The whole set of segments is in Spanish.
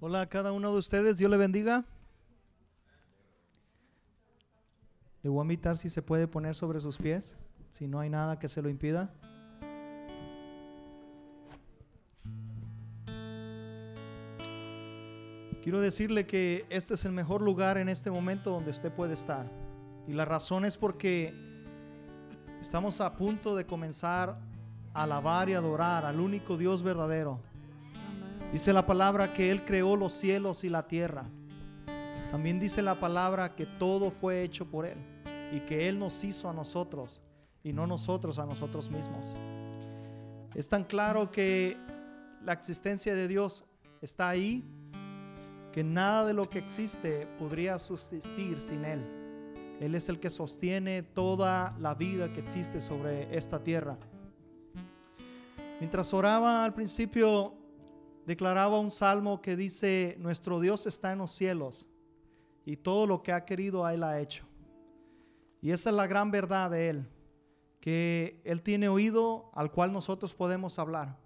Hola a cada uno de ustedes, Dios le bendiga. Le voy a invitar si se puede poner sobre sus pies, si no hay nada que se lo impida. Quiero decirle que este es el mejor lugar en este momento donde usted puede estar. Y la razón es porque estamos a punto de comenzar a alabar y adorar al único Dios verdadero. Dice la palabra que Él creó los cielos y la tierra. También dice la palabra que todo fue hecho por Él y que Él nos hizo a nosotros y no nosotros a nosotros mismos. Es tan claro que la existencia de Dios está ahí que nada de lo que existe podría subsistir sin Él. Él es el que sostiene toda la vida que existe sobre esta tierra. Mientras oraba al principio, declaraba un salmo que dice, nuestro Dios está en los cielos y todo lo que ha querido Él ha hecho. Y esa es la gran verdad de Él, que Él tiene oído al cual nosotros podemos hablar.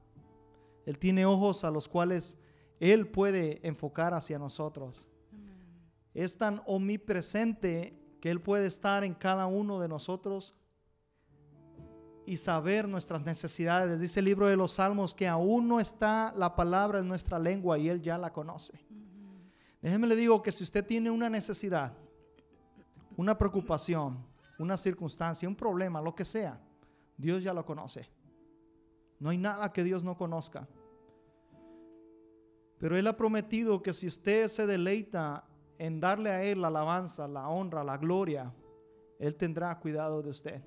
Él tiene ojos a los cuales Él puede enfocar hacia nosotros. Es tan omnipresente que Él puede estar en cada uno de nosotros y saber nuestras necesidades. Dice el libro de los Salmos que aún no está la palabra en nuestra lengua y Él ya la conoce. Déjeme le digo que si usted tiene una necesidad, una preocupación, una circunstancia, un problema, lo que sea, Dios ya lo conoce. No hay nada que Dios no conozca. Pero Él ha prometido que si usted se deleita en darle a Él la alabanza, la honra, la gloria, Él tendrá cuidado de usted.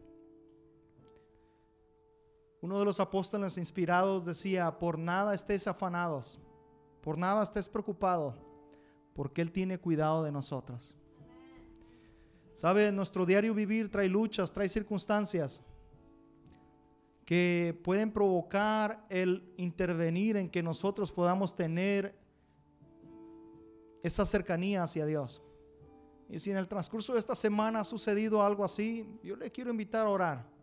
Uno de los apóstoles inspirados decía, por nada estéis afanados, por nada estés preocupado, porque Él tiene cuidado de nosotros. Sabe, nuestro diario vivir trae luchas, trae circunstancias que pueden provocar el intervenir en que nosotros podamos tener esa cercanía hacia Dios. Y si en el transcurso de esta semana ha sucedido algo así, yo le quiero invitar a orar.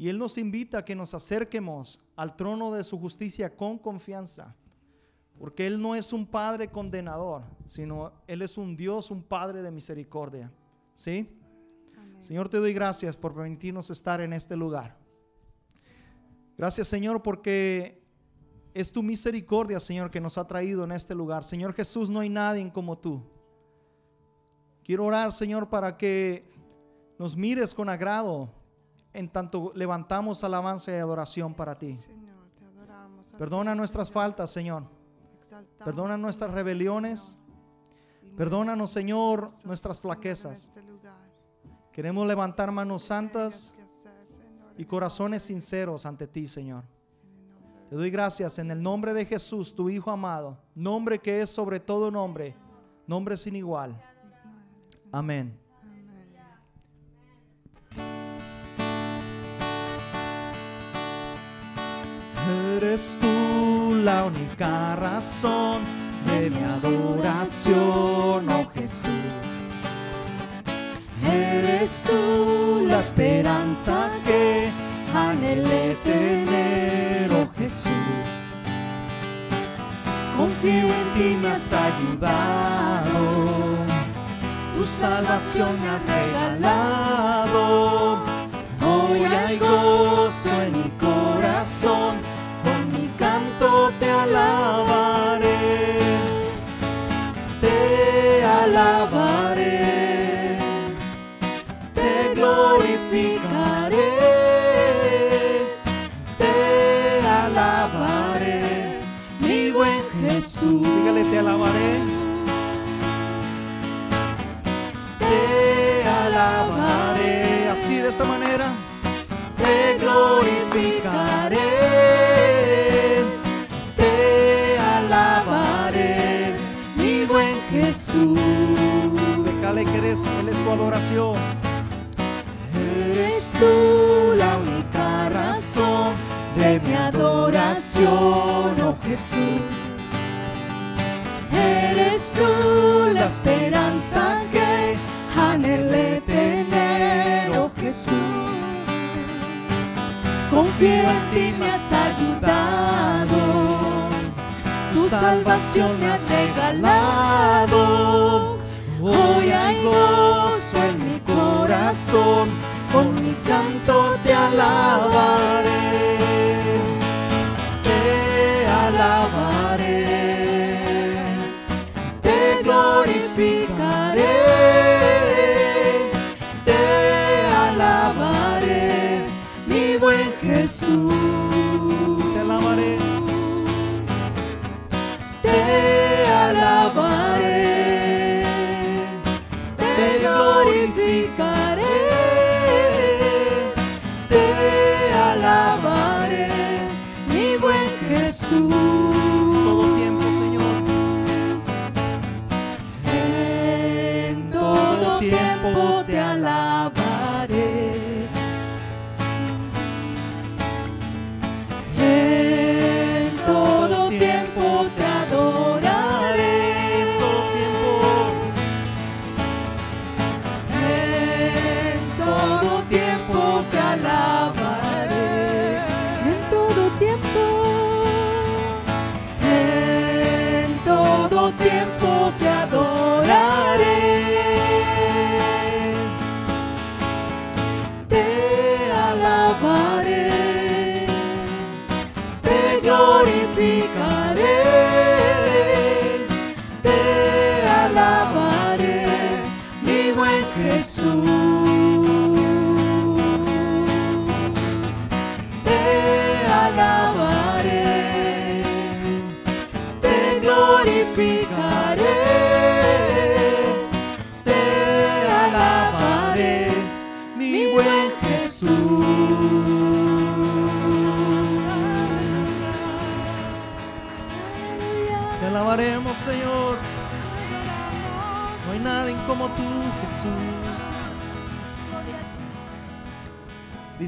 Y Él nos invita a que nos acerquemos al trono de su justicia con confianza. Porque Él no es un Padre condenador, sino Él es un Dios, un Padre de misericordia. ¿Sí? Señor, te doy gracias por permitirnos estar en este lugar. Gracias, Señor, porque es tu misericordia, Señor, que nos ha traído en este lugar. Señor Jesús, no hay nadie como tú. Quiero orar, Señor, para que nos mires con agrado en tanto levantamos alabanza y adoración para ti. Señor, te adoramos. Perdona nuestras faltas, Señor. Exaltamos Perdona nuestras rebeliones. Perdónanos, Señor, nuestras flaquezas. este. Queremos levantar manos santas y corazones de sinceros ante ti, Señor. Te doy gracias en el nombre de Jesús, tu Hijo amado, nombre que es sobre todo nombre, nombre sin igual. Amén. Eres tú la única razón de mi adoración, oh Jesús. Eres tú la esperanza que anhelé tener, oh Jesús. Confío en ti, me has ayudado. Tu salvación me has regalado. adoración. Eres tú la única razón de mi adoración, oh Jesús. Eres tú la esperanza que anhelé tener, oh Jesús. Confío en ti, me has ayudado, tu salvación me has regalado. Hoy hay con mi canto te alabaré, te alabaré.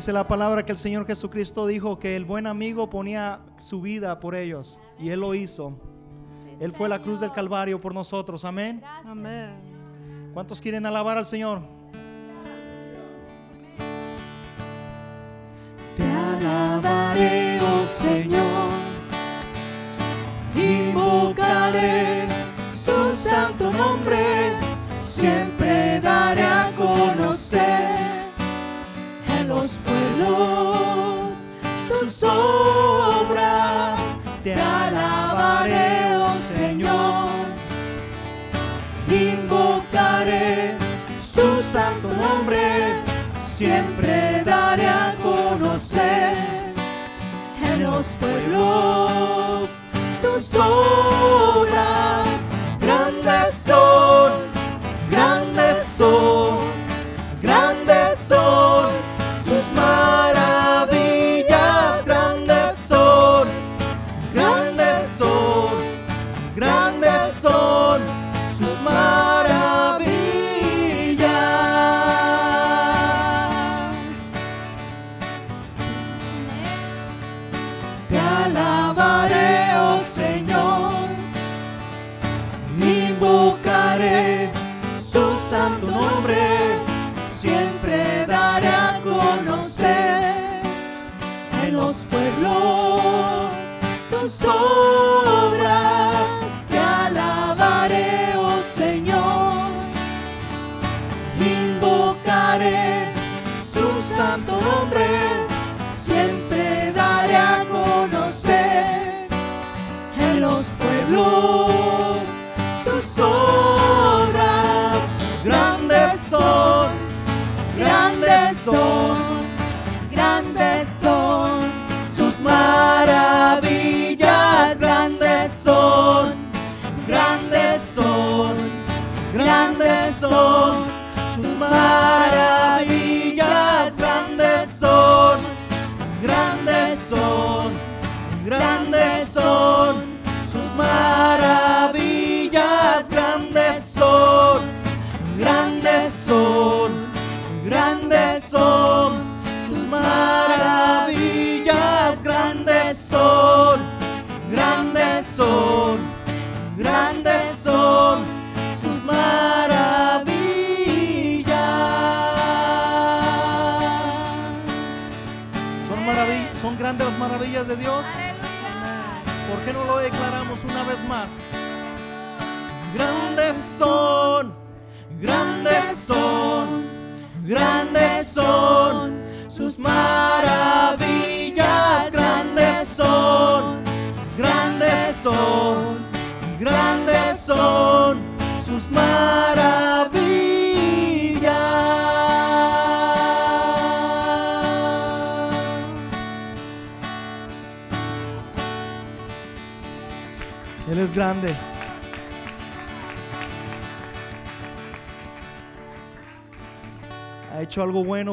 La palabra que el Señor Jesucristo dijo que el buen amigo ponía su vida por ellos y Él lo hizo. Él fue la cruz del Calvario por nosotros. Amén. Amén. ¿Cuántos quieren alabar al Señor? Te.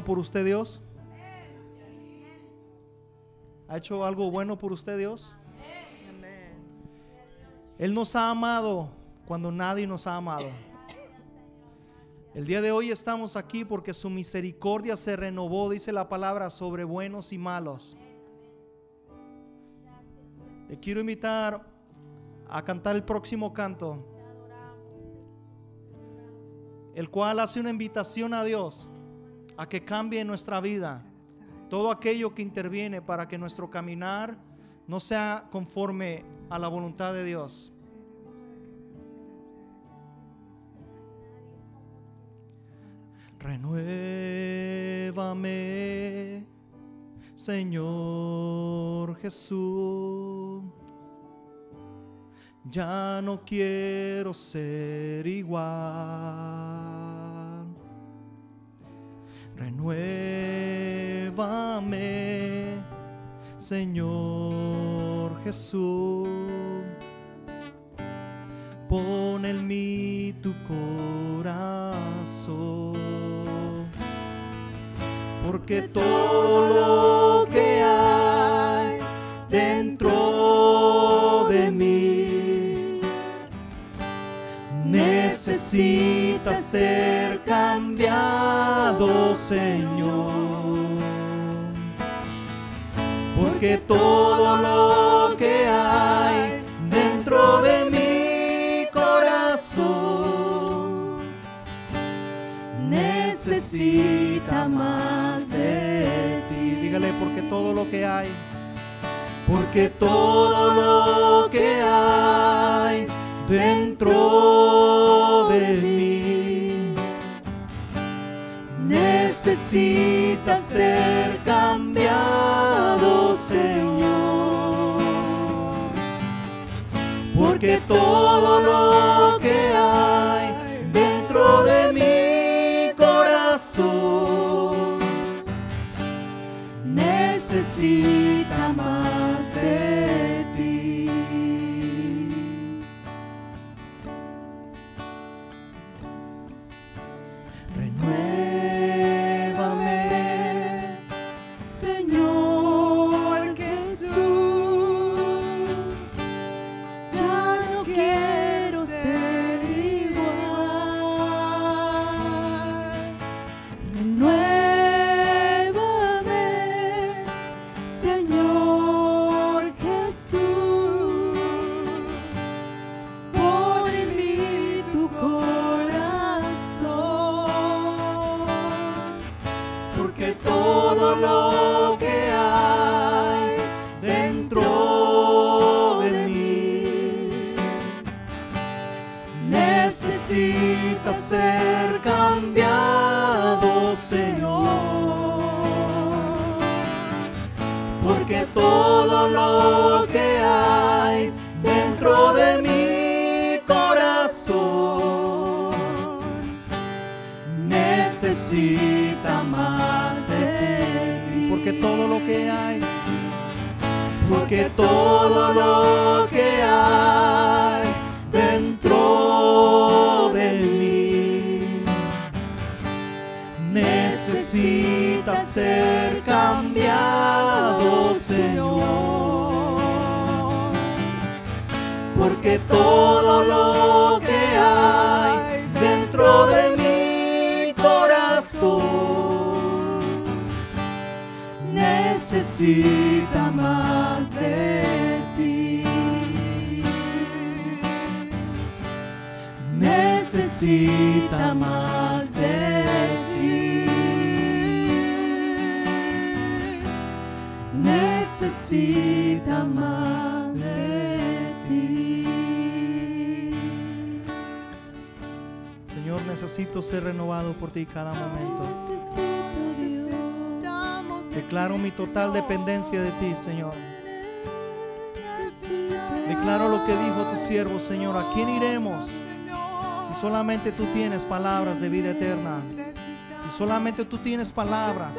Por usted Dios? ¿Ha hecho algo bueno por usted Dios? Él nos ha amado cuando nadie nos ha amado. El día de hoy estamos aquí porque su misericordia se renovó, dice la palabra, sobre buenos y malos. Le quiero invitar a cantar el próximo canto, el cual hace una invitación a Dios a que cambie nuestra vida todo aquello que interviene para que nuestro caminar no sea conforme a la voluntad de Dios. Renuévame, Señor Jesús. Ya no quiero ser igual. Renuévame, Señor Jesús. Pon en mí tu corazón. Porque todo lo que hay dentro de mí necesita ser Señor. Porque todo lo que hay dentro de mi corazón necesita más de ti. Dígale, porque todo lo que hay, porque todo lo que hay dentro necesita ser cambiado, Señor. Porque todo lo dentro de mi corazón necesita más de ti. Necesita más de ti. Necesita más necesito ser renovado por ti cada momento. Declaro mi total dependencia de ti, Señor. Declaro lo que dijo tu siervo, Señor. ¿A quién iremos? Si solamente tú tienes palabras de vida eterna. Si solamente tú tienes palabras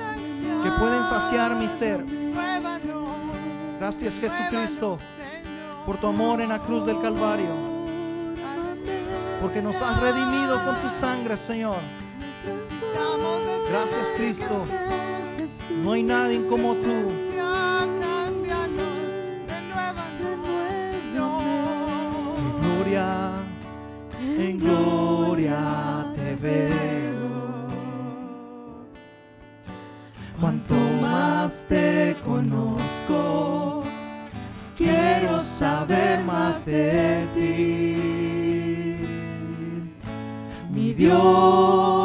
que pueden saciar mi ser. Gracias Jesucristo por tu amor en la cruz del Calvario porque nos has redimido con tu sangre, Señor. Gracias, Cristo. No hay nadie como tú. En gloria, en gloria te veo. Cuanto más te conozco, quiero saber más de ti. Dios.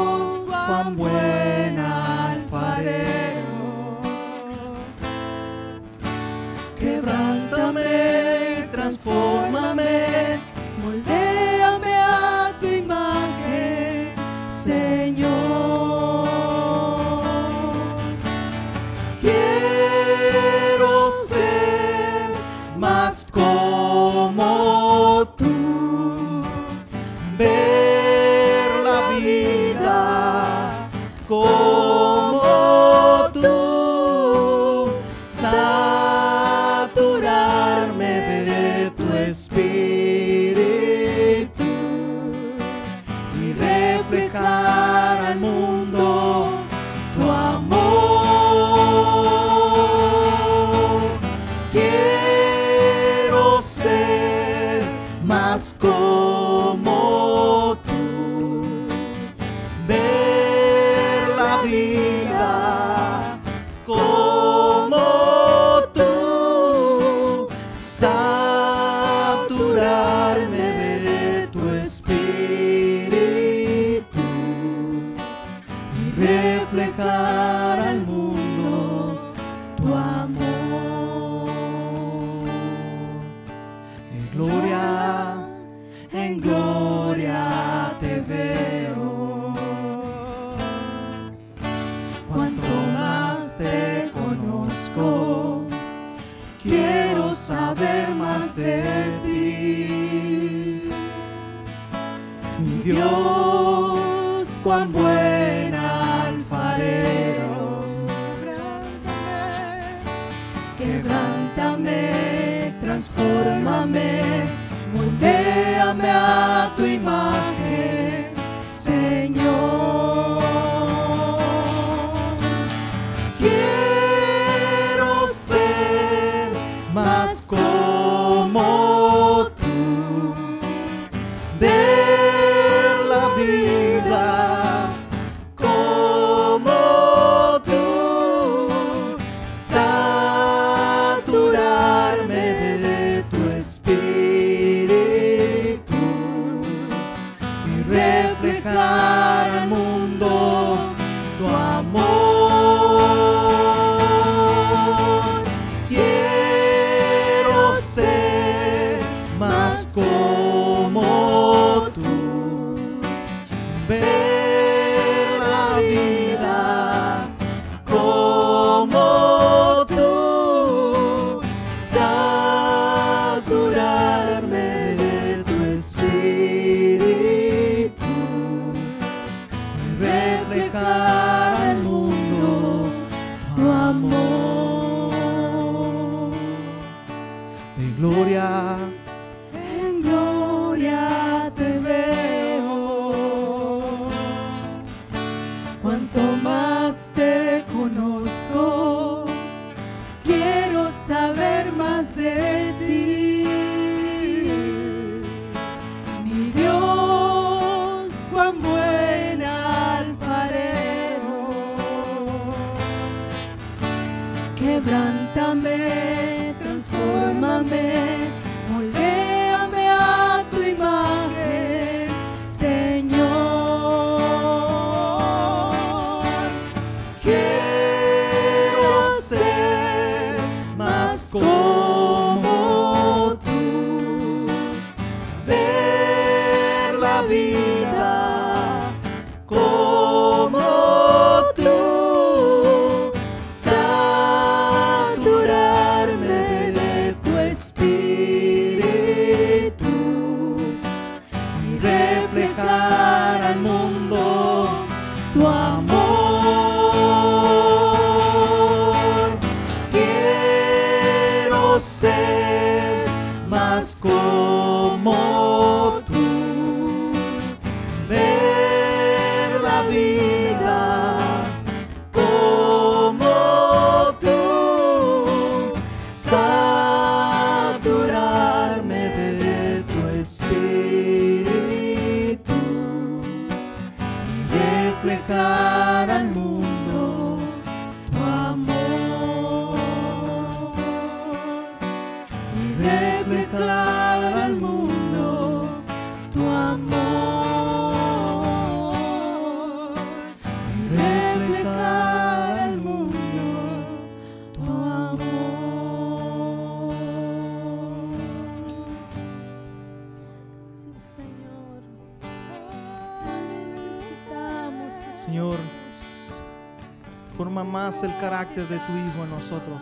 El carácter de tu Hijo en nosotros.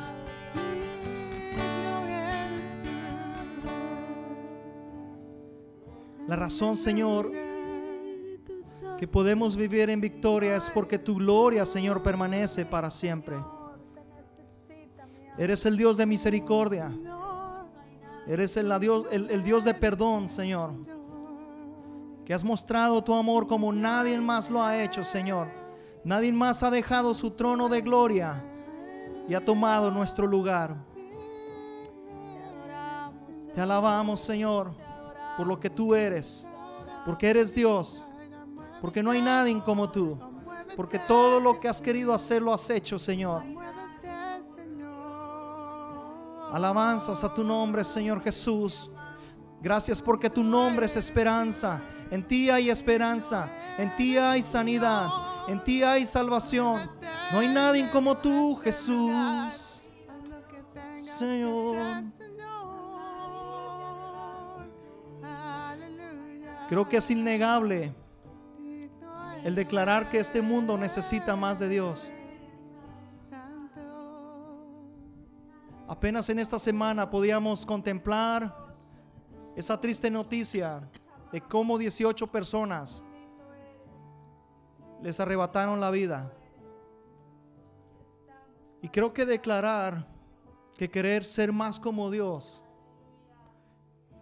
La razón, Señor, que podemos vivir en victoria es porque tu gloria, Señor, permanece para siempre. Eres el Dios de misericordia. Eres el, Dios, el Dios de perdón, Señor. Que has mostrado tu amor como nadie más lo ha hecho, Señor. Nadie más ha dejado su trono de gloria y ha tomado nuestro lugar. Te alabamos, Señor, por lo que tú eres. Porque eres Dios. Porque no hay nadie como tú. Porque todo lo que has querido hacer lo has hecho, Señor. Alabanzas a tu nombre, Señor Jesús. Gracias porque tu nombre es esperanza. En ti hay esperanza. En ti hay sanidad. En ti hay salvación. No hay nadie como tú, Jesús. Señor. Creo que es innegable el declarar que este mundo necesita más de Dios. Apenas en esta semana podíamos contemplar esa triste noticia de cómo 18 personas les arrebataron la vida. Y creo que declarar que querer ser más como Dios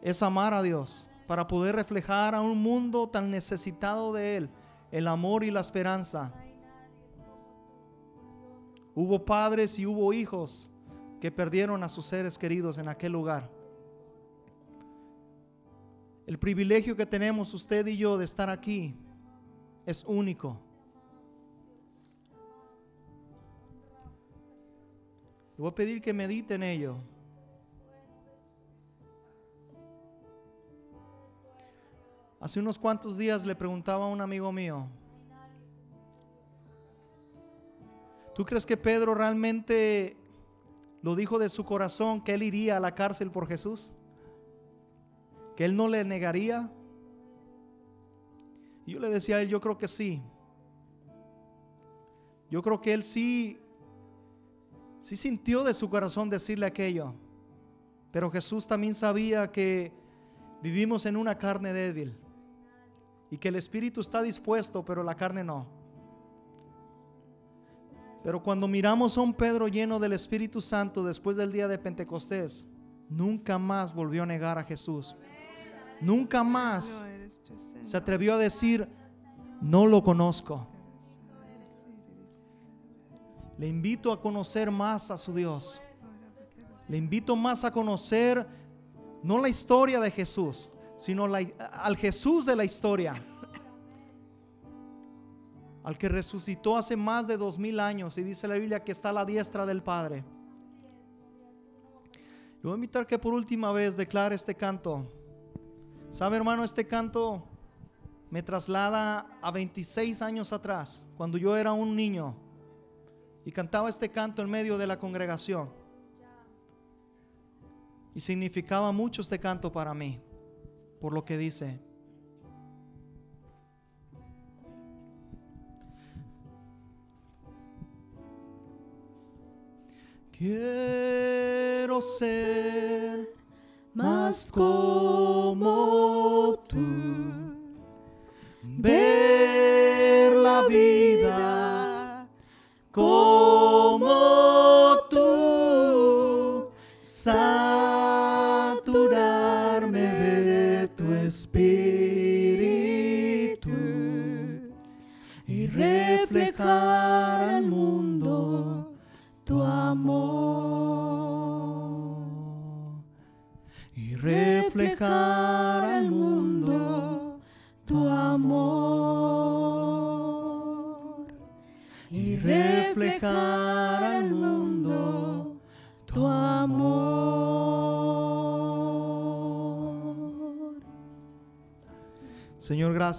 es amar a Dios para poder reflejar a un mundo tan necesitado de Él el amor y la esperanza. Hubo padres y hubo hijos que perdieron a sus seres queridos en aquel lugar. El privilegio que tenemos usted y yo de estar aquí es único. Voy a pedir que medite en ello. Hace unos cuantos días le preguntaba a un amigo mío, ¿tú crees que Pedro realmente lo dijo de su corazón que él iría a la cárcel por Jesús? ¿Que él no le negaría? Y yo le decía a él, yo creo que sí. Yo creo que él sí, sí sintió de su corazón decirle aquello. Pero Jesús también sabía que vivimos en una carne débil y que el espíritu está dispuesto, pero la carne no. Pero cuando miramos a un Pedro lleno del Espíritu Santo después del día de Pentecostés, nunca más volvió a negar a Jesús. Nunca más se atrevió a decir, no lo conozco. Le invito a conocer más a su Dios. Le invito más a conocer no la historia de Jesús, sino al Jesús de la historia. Al que resucitó hace más de dos mil años y dice la Biblia que está a la diestra del Padre. Yo voy a invitar que por última vez declare este canto. ¿Sabe, hermano? Este canto me traslada a 26 años atrás, cuando yo era un niño y cantaba este canto en medio de la congregación. Y significaba mucho este canto para mí, por lo que dice. Quiero ser más como tú, ver la vida como tú, saturarme de tu espíritu y reflejar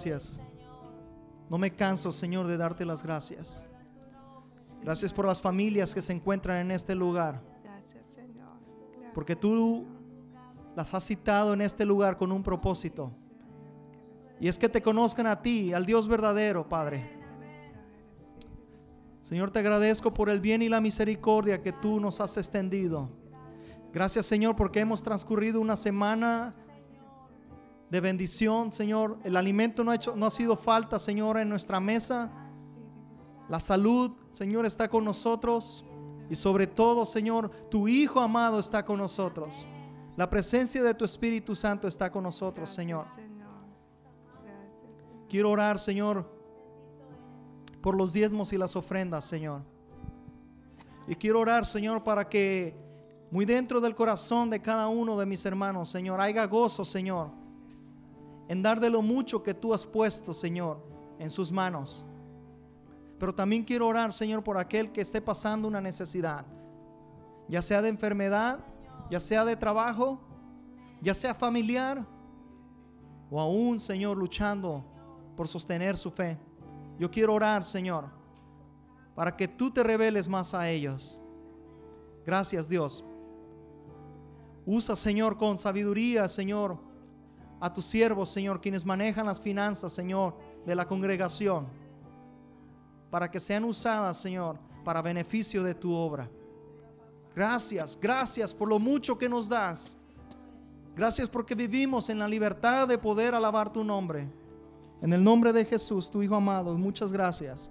gracias. No me canso, Señor, de darte las gracias. Gracias por las familias que se encuentran en este lugar. Gracias, Señor. Gracias. Porque tú las has citado en este lugar con un propósito. Y es que te conozcan a ti, al Dios verdadero, Padre. Señor, te agradezco por el bien y la misericordia que tú nos has extendido. Gracias, Señor, porque hemos transcurrido una semana de bendición, Señor. El alimento no ha, hecho, no ha sido falta, Señor, en nuestra mesa. La salud, Señor, está con nosotros. Y sobre todo, Señor, tu Hijo amado está con nosotros. La presencia de tu Espíritu Santo está con nosotros, Señor. Quiero orar, Señor, por los diezmos y las ofrendas, Señor. Y quiero orar, Señor, para que muy dentro del corazón de cada uno de mis hermanos, Señor, haya gozo, Señor, en dar de lo mucho que tú has puesto, Señor, en sus manos. Pero también quiero orar, Señor, por aquel que esté pasando una necesidad, ya sea de enfermedad, ya sea de trabajo, ya sea familiar, o aún, Señor, luchando por sostener su fe. Yo quiero orar, Señor, para que tú te reveles más a ellos. Gracias, Dios. Usa, Señor, con sabiduría, Señor, a tus siervos, Señor, quienes manejan las finanzas, Señor, de la congregación, para que sean usadas, Señor, para beneficio de tu obra. Gracias, gracias por lo mucho que nos das. Gracias porque vivimos en la libertad de poder alabar tu nombre. En el nombre de Jesús, tu Hijo amado, muchas gracias.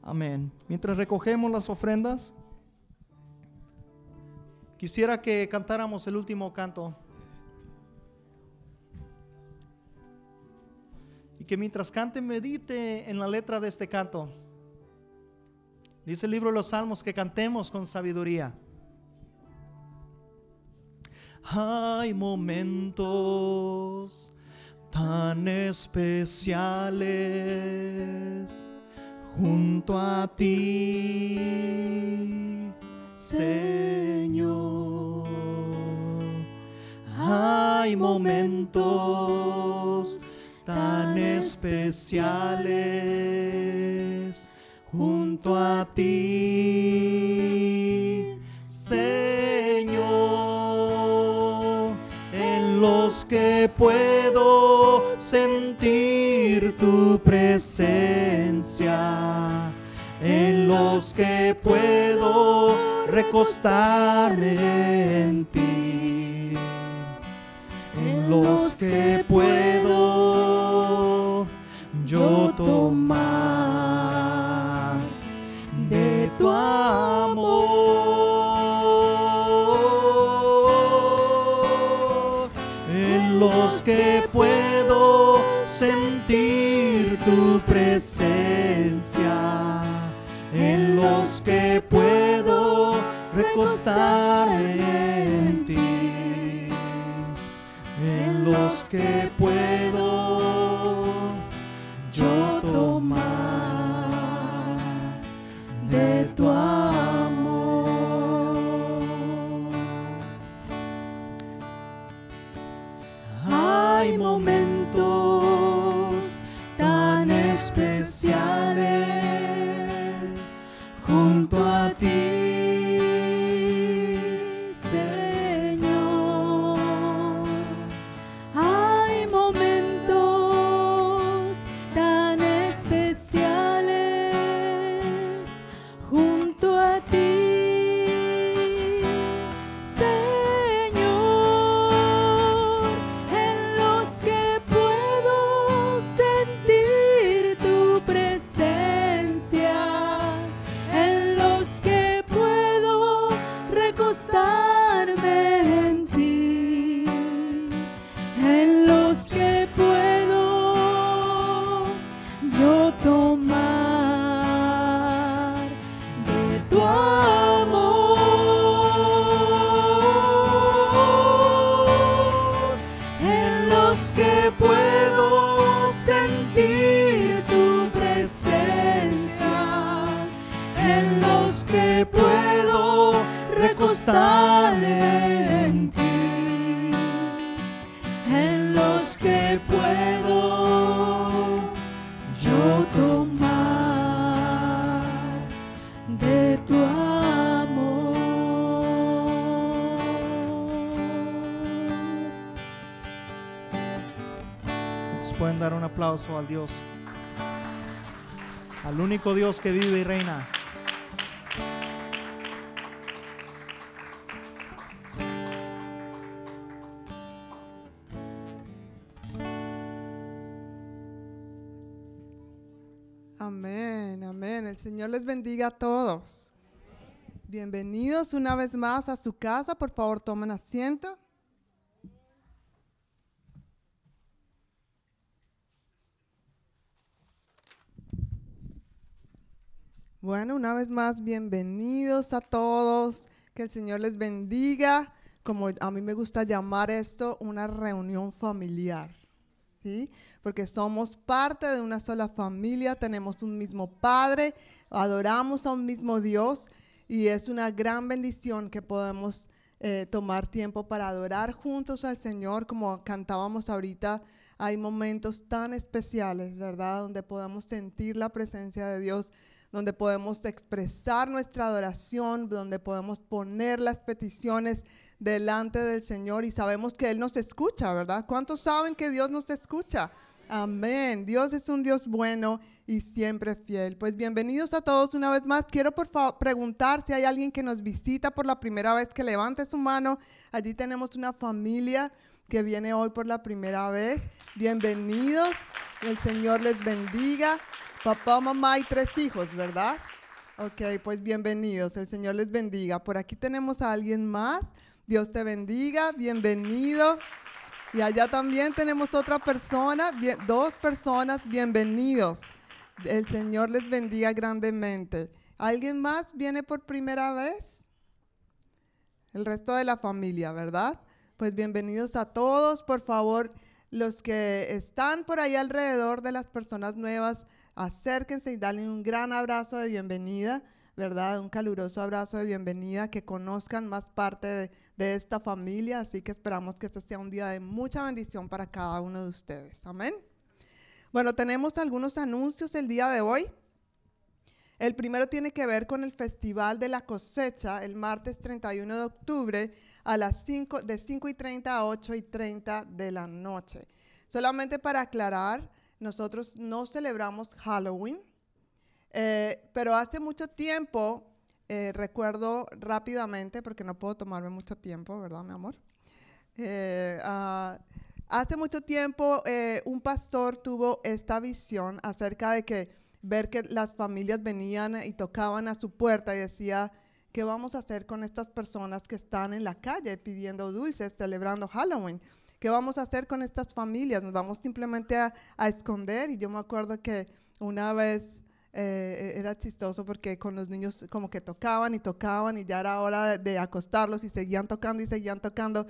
Amén. Mientras recogemos las ofrendas, quisiera que cantáramos el último canto. Que mientras cante, medite en la letra de este canto. Dice el libro de los Salmos que cantemos con sabiduría. Hay momentos tan especiales junto a ti, Señor. Hay momentos tan especiales junto a ti, Señor, en los que puedo sentir tu presencia, en los que puedo recostarme en ti, en los que puedo yo tomar Dios? Al único Dios que vive y reina. Amén, amén. El Señor les bendiga a todos. Bienvenidos una vez más a su casa. Por favor, tomen asiento. Bueno, una vez más, bienvenidos a todos. Que el Señor les bendiga. Como a mí me gusta llamar esto, una reunión familiar. ¿sí? Porque somos parte de una sola familia, tenemos un mismo Padre, adoramos a un mismo Dios y es una gran bendición que podemos eh, tomar tiempo para adorar juntos al Señor, como cantábamos ahorita. Hay momentos tan especiales, ¿verdad? Donde podemos sentir la presencia de Dios, donde podemos expresar nuestra adoración, donde podemos poner las peticiones delante del Señor y sabemos que Él nos escucha, ¿verdad? ¿Cuántos saben que Dios nos escucha? Amén. Dios es un Dios bueno y siempre fiel. Pues bienvenidos a todos una vez más. Quiero por favor preguntar si hay alguien que nos visita por la primera vez que levante su mano. Allí tenemos una familia que viene hoy por la primera vez. Bienvenidos. El Señor les bendiga. Papá, mamá y tres hijos, ¿verdad? Ok, pues bienvenidos. El Señor les bendiga. Por aquí tenemos a alguien más. Dios te bendiga. Bienvenido. Y allá también tenemos otra persona, dos personas, bienvenidos. El Señor les bendiga grandemente. ¿Alguien más viene por primera vez? El resto de la familia, ¿verdad? Pues bienvenidos a todos. Por favor, los que están por ahí alrededor de las personas nuevas, acérquense y dale un gran abrazo de bienvenida, ¿verdad? Un caluroso abrazo de bienvenida, que conozcan más parte de, esta familia. Así que esperamos que este sea un día de mucha bendición para cada uno de ustedes. Amén. Bueno, tenemos algunos anuncios el día de hoy. El primero tiene que ver con el Festival de la Cosecha, el martes 31 de octubre, a las 5, de 5 y 30 a 8 y 30 de la noche. Solamente para aclarar, nosotros no celebramos Halloween, eh, pero hace mucho tiempo, eh, recuerdo rápidamente, porque no puedo tomarme mucho tiempo, ¿verdad, mi amor? Eh, ah, hace mucho tiempo un pastor tuvo esta visión acerca de que ver que las familias venían y tocaban a su puerta y decía, ¿qué vamos a hacer con estas personas que están en la calle pidiendo dulces, celebrando Halloween? ¿Qué vamos a hacer con estas familias? ¿Nos vamos simplemente a, a esconder? Y yo me acuerdo que una vez eh, era chistoso porque con los niños como que tocaban y tocaban y ya era hora de, de acostarlos y seguían tocando y seguían tocando.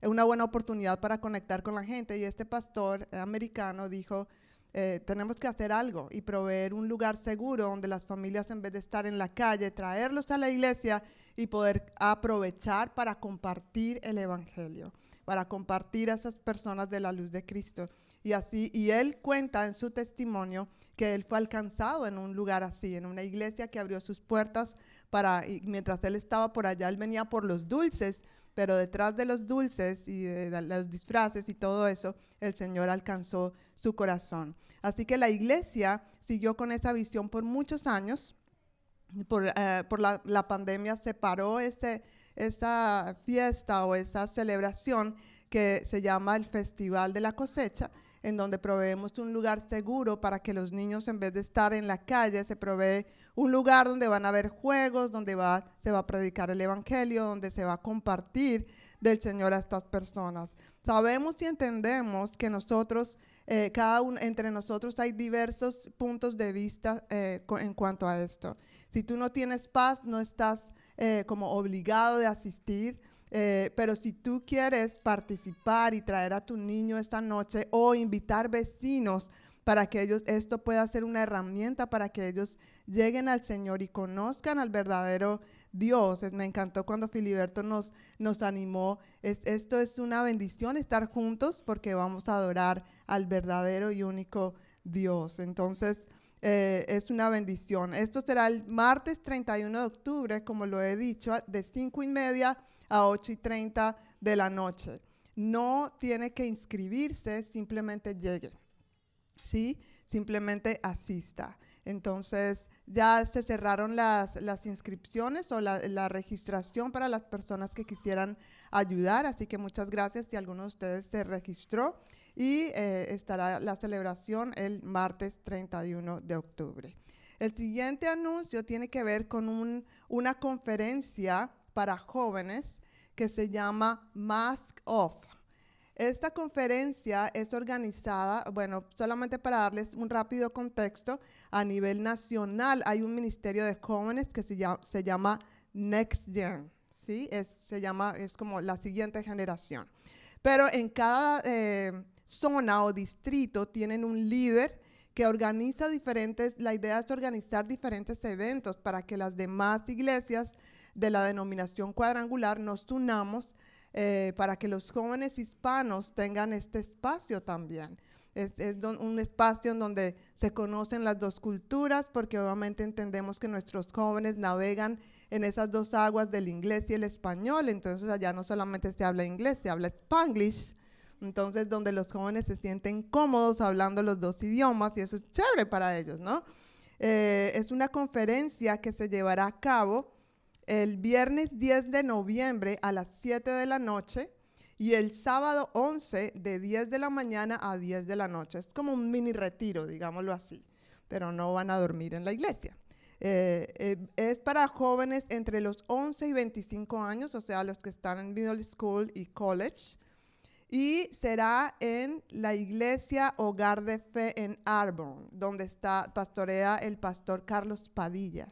Es una buena oportunidad para conectar con la gente. Y este pastor americano dijo, eh, tenemos que hacer algo y proveer un lugar seguro donde las familias en vez de estar en la calle, traerlos a la iglesia y poder aprovechar para compartir el Evangelio, para compartir a esas personas de la luz de Cristo. Y así, y él cuenta en su testimonio que él fue alcanzado en un lugar así, en una iglesia que abrió sus puertas para, y mientras él estaba por allá, él venía por los dulces, pero detrás de los dulces y de los disfraces y todo eso, el Señor alcanzó su corazón. Así que la iglesia siguió con esa visión por muchos años. Por, eh, por la, la pandemia se paró ese, esa fiesta o esa celebración que se llama el Festival de la Cosecha, en donde proveemos un lugar seguro para que los niños, en vez de estar en la calle, se provee un lugar donde van a haber juegos, donde va, se va a predicar el Evangelio, donde se va a compartir del Señor a estas personas. Sabemos y entendemos que nosotros, eh, cada uno, entre nosotros hay diversos puntos de vista eh, en cuanto a esto. Si tú no tienes paz, no estás eh, como obligado de asistir. Eh, pero si tú quieres participar y traer a tu niño esta noche o invitar vecinos para que ellos, esto pueda ser una herramienta para que ellos lleguen al Señor y conozcan al verdadero Dios. Me encantó cuando Filiberto nos, nos animó. Es- esto es una bendición estar juntos porque vamos a adorar al verdadero y único Dios. Entonces, eh, es una bendición. Esto será el martes 31 de octubre, como lo he dicho, de 5 y media a 8 y 30 de la noche. No tiene que inscribirse, simplemente llegue. ¿sí? Simplemente asista. Entonces, ya se cerraron las, las inscripciones o la, la registración para las personas que quisieran ayudar, así que muchas gracias si alguno de ustedes se registró y eh, estará la celebración el martes 31 de octubre. El siguiente anuncio tiene que ver con un- una conferencia para jóvenes que se llama Mask Off. Esta conferencia es organizada, bueno, solamente para darles un rápido contexto, a nivel nacional hay un ministerio de jóvenes que se llama, se llama Next Gen, ¿sí? Es, se llama, es como la siguiente generación. Pero en cada eh, zona o distrito tienen un líder que organiza diferentes, la idea es organizar diferentes eventos para que las demás iglesias de la denominación cuadrangular nos unamos eh, para que los jóvenes hispanos tengan este espacio también. Es, es don- un espacio en donde se conocen las dos culturas, porque obviamente entendemos que nuestros jóvenes navegan en esas dos aguas del inglés y el español, entonces allá no solamente se habla inglés, se habla spanglish, entonces donde los jóvenes se sienten cómodos hablando los dos idiomas y eso es chévere para ellos, ¿no? Eh, es una conferencia que se llevará a cabo el viernes 10 de noviembre a las 7 de la noche y el sábado 11 de 10 de la mañana a 10 de la noche. Es como un mini retiro, digámoslo así, pero no van a dormir en la iglesia. Eh, eh, es para jóvenes entre los 11 y 25 años, o sea, los que están en middle school y college. Y será en la iglesia Hogar de Fe en Arbon, donde está, pastorea el pastor Carlos Padilla.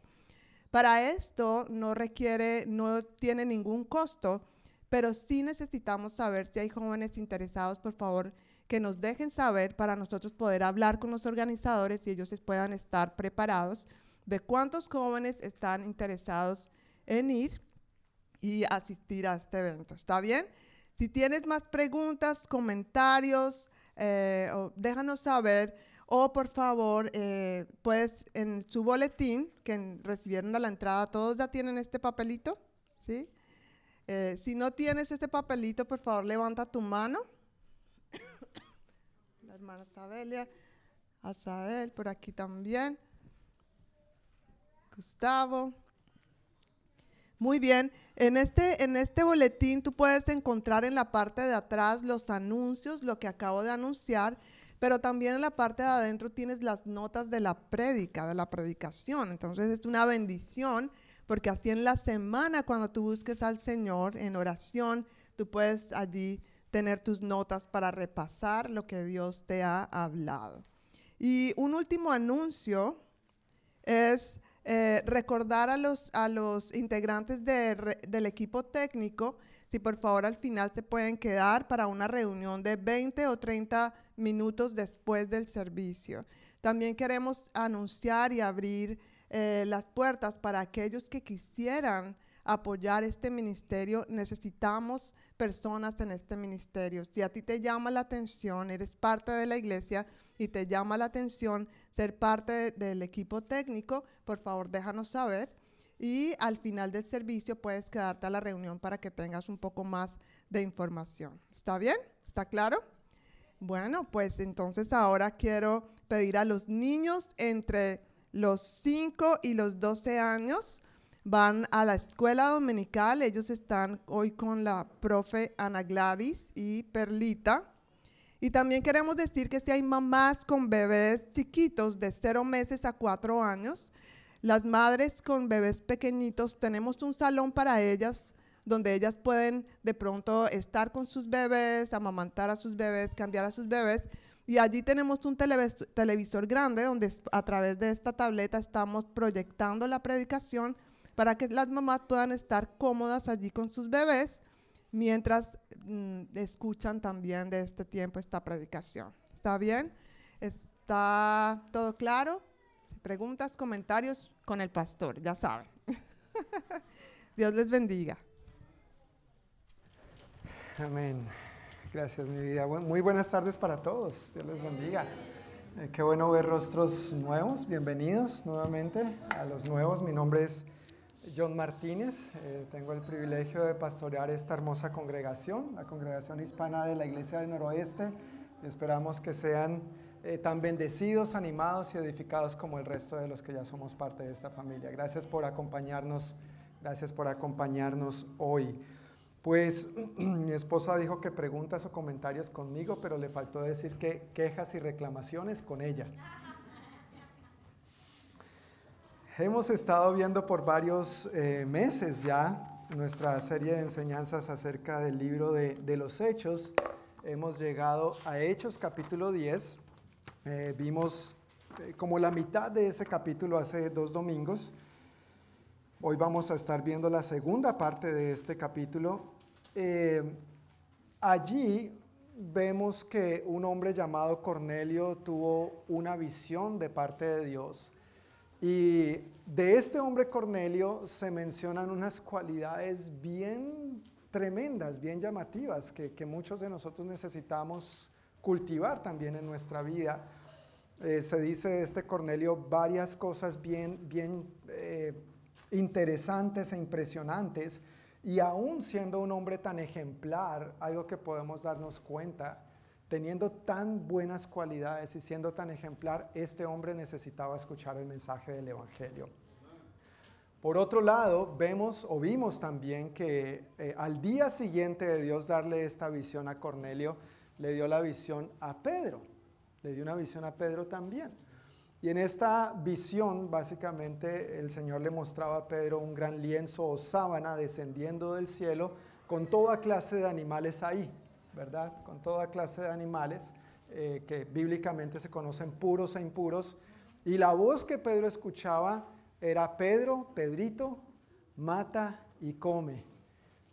Para esto no requiere, no tiene ningún costo, pero sí necesitamos saber si hay jóvenes interesados, por favor, que nos dejen saber para nosotros poder hablar con los organizadores y ellos puedan estar preparados de cuántos jóvenes están interesados en ir y asistir a este evento. ¿Está bien? Si tienes más preguntas, comentarios, eh, déjanos saber. O por favor, eh, puedes en su boletín que recibieron a la entrada, todos ya tienen este papelito, ¿sí? Eh, si no tienes este papelito, por favor, levanta tu mano. La hermana Sabelia, Asael, por aquí también. Gustavo. Muy bien, en este, en este boletín tú puedes encontrar en la parte de atrás los anuncios, lo que acabo de anunciar, pero también en la parte de adentro tienes las notas de la prédica, de la predicación. Entonces es una bendición porque así en la semana cuando tú busques al Señor en oración, tú puedes allí tener tus notas para repasar lo que Dios te ha hablado. Y un último anuncio es eh, recordar a los, a los integrantes del equipo técnico si por favor al final se pueden quedar para una reunión de 20 o 30 minutos después del servicio. También queremos anunciar y abrir eh, las puertas para aquellos que quisieran apoyar este ministerio. Necesitamos personas en este ministerio. Si a ti te llama la atención, eres parte de la iglesia y te llama la atención ser parte de- del equipo técnico, por favor déjanos saber. Y al final del servicio puedes quedarte a la reunión para que tengas un poco más de información. ¿Está bien? ¿Está claro? Bueno, pues entonces ahora quiero pedir a los niños entre los 5 y los 12 años. Van a la escuela dominical. Ellos están hoy con la profe Ana Gladys y Perlita. Y también queremos decir que si hay mamás con bebés chiquitos de 0 meses a 4 años, las madres con bebés pequeñitos, tenemos un salón para ellas donde ellas pueden de pronto estar con sus bebés, amamantar a sus bebés, cambiar a sus bebés. Y allí tenemos un televis- televisor grande donde a través de esta tableta estamos proyectando la predicación para que las mamás puedan estar cómodas allí con sus bebés mientras mm, escuchan también de este tiempo esta predicación. ¿Está bien? ¿Está todo claro? Preguntas, comentarios con el pastor, ya saben. Dios les bendiga. Amén. Gracias, mi vida. Muy buenas tardes para todos. Dios les bendiga. Eh, qué bueno ver rostros nuevos. Bienvenidos nuevamente a los nuevos. Mi nombre es John Martínez. Eh, tengo el privilegio de pastorear esta hermosa congregación, la congregación hispana de la Iglesia del Noroeste. esperamos que sean eh, tan bendecidos, animados y edificados como el resto de los que ya somos parte de esta familia. Gracias por acompañarnos. Gracias por acompañarnos hoy. Pues mi esposa dijo que preguntas o comentarios conmigo, pero le faltó decir que quejas y reclamaciones con ella. Hemos estado viendo por varios eh, meses ya nuestra serie de enseñanzas acerca del libro de, los Hechos. Hemos llegado a Hechos capítulo 10. Eh, vimos eh, como la mitad de ese capítulo hace dos domingos. Hoy vamos a estar viendo la segunda parte de este capítulo. Eh, allí vemos que un hombre llamado Cornelio tuvo una visión de parte de Dios. Y de este hombre Cornelio se mencionan unas cualidades bien tremendas, bien llamativas, que, muchos de nosotros necesitamos cultivar también en nuestra vida. Eh, se dice de este Cornelio varias cosas bien, bien eh, interesantes e impresionantes. Y aún siendo un hombre tan ejemplar, algo que podemos darnos cuenta, teniendo tan buenas cualidades y siendo tan ejemplar, este hombre necesitaba escuchar el mensaje del Evangelio. Por otro lado, vemos o vimos también que eh, al día siguiente de Dios darle esta visión a Cornelio, le dio la visión a Pedro. Le dio una visión a Pedro también. Y en esta visión, básicamente, el Señor le mostraba a Pedro un gran lienzo o sábana descendiendo del cielo con toda clase de animales ahí, ¿verdad? Con toda clase de animales eh, que bíblicamente se conocen puros e impuros. Y la voz que Pedro escuchaba era, Pedro, Pedrito, mata y come.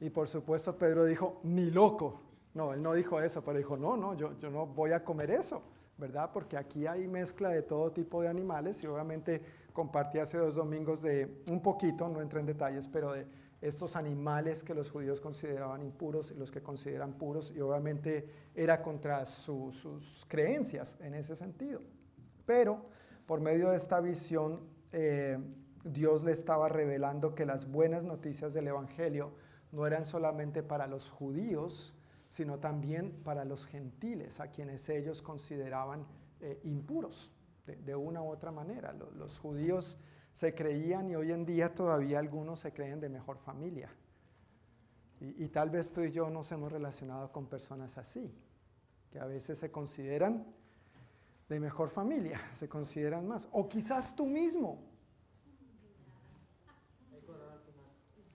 Y por supuesto Pedro dijo, ni loco. No, él no dijo eso, pero dijo, no, no, yo, no voy a comer eso. ¿verdad? Porque aquí hay mezcla de todo tipo de animales y obviamente compartí hace dos domingos de un poquito, no entré en detalles, pero de estos animales que los judíos consideraban impuros y los que consideran puros y obviamente era contra sus creencias en ese sentido. Pero por medio de esta visión, eh, Dios le estaba revelando que las buenas noticias del Evangelio no eran solamente para los judíos, sino también para los gentiles, a quienes ellos consideraban eh, impuros de, una u otra manera. Los, judíos se creían y hoy en día todavía algunos se creen de mejor familia. Y, y, tal vez tú y yo nos hemos relacionado con personas así, que a veces se consideran de mejor familia, se consideran más. O quizás tú mismo.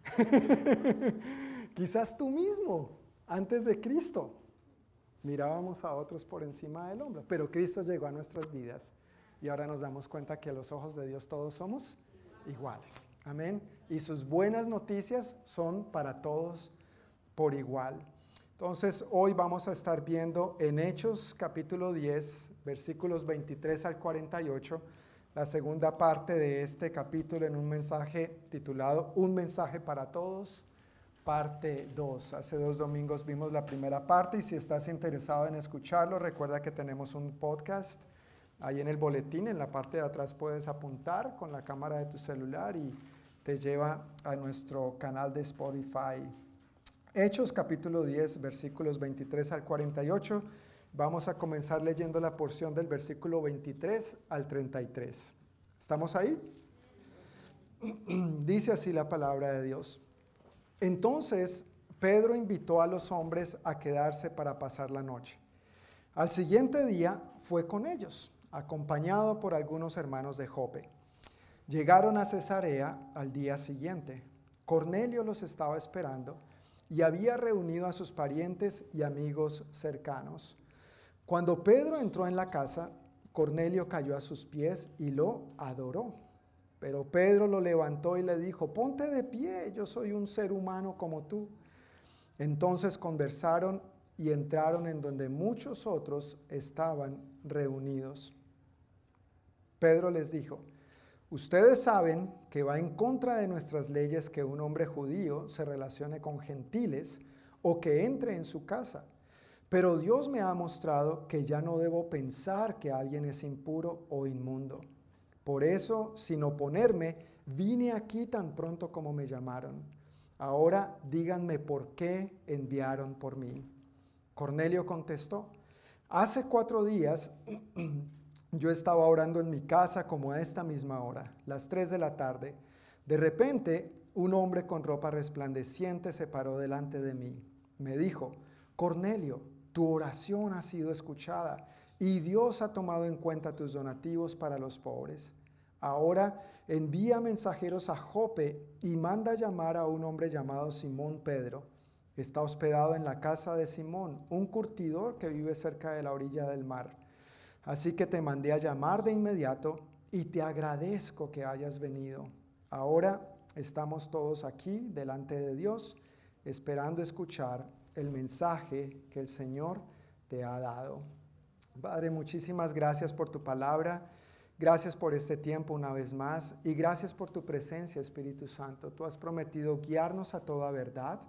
quizás tú mismo antes de Cristo mirábamos a otros por encima del hombro, pero Cristo llegó a nuestras vidas y ahora nos damos cuenta que a los ojos de Dios todos somos iguales. Amén. Y sus buenas noticias son para todos por igual. Entonces, hoy vamos a estar viendo en Hechos capítulo 10, versículos 23 al 48, la segunda parte de este capítulo en un mensaje titulado Un mensaje para todos parte 2. Hace dos domingos vimos la primera parte y si estás interesado en escucharlo, recuerda que tenemos un podcast ahí en el boletín, en la parte de atrás puedes apuntar con la cámara de tu celular y te lleva a nuestro canal de Spotify. Hechos capítulo 10, versículos 23 al 48. Vamos a comenzar leyendo la porción del versículo 23 al 33. ¿Estamos ahí? Dice así la palabra de Dios. Entonces Pedro invitó a los hombres a quedarse para pasar la noche. Al siguiente día fue con ellos, acompañado por algunos hermanos de Jope. Llegaron a Cesarea al día siguiente. Cornelio los estaba esperando y había reunido a sus parientes y amigos cercanos. Cuando Pedro entró en la casa, Cornelio cayó a sus pies y lo adoró. Pero Pedro lo levantó y le dijo, ponte de pie, yo soy un ser humano como tú. Entonces conversaron y entraron en donde muchos otros estaban reunidos. Pedro les dijo, ustedes saben que va en contra de nuestras leyes que un hombre judío se relacione con gentiles o que entre en su casa. Pero Dios me ha mostrado que ya no debo pensar que alguien es impuro o inmundo. Por eso, sin oponerme, vine aquí tan pronto como me llamaron. Ahora díganme por qué enviaron por mí. Cornelio contestó, hace cuatro días yo estaba orando en mi casa como a esta misma hora, las tres de la tarde. De repente, un hombre con ropa resplandeciente se paró delante de mí. Me dijo, Cornelio, tu oración ha sido escuchada y Dios ha tomado en cuenta tus donativos para los pobres. Ahora envía mensajeros a Jope y manda llamar a un hombre llamado Simón Pedro. Está hospedado en la casa de Simón, un curtidor que vive cerca de la orilla del mar. Así que te mandé a llamar de inmediato y te agradezco que hayas venido. Ahora estamos todos aquí delante de Dios, esperando escuchar el mensaje que el Señor te ha dado. Padre, muchísimas gracias por tu palabra. Gracias por este tiempo una vez más y gracias por tu presencia, Espíritu Santo. Tú has prometido guiarnos a toda verdad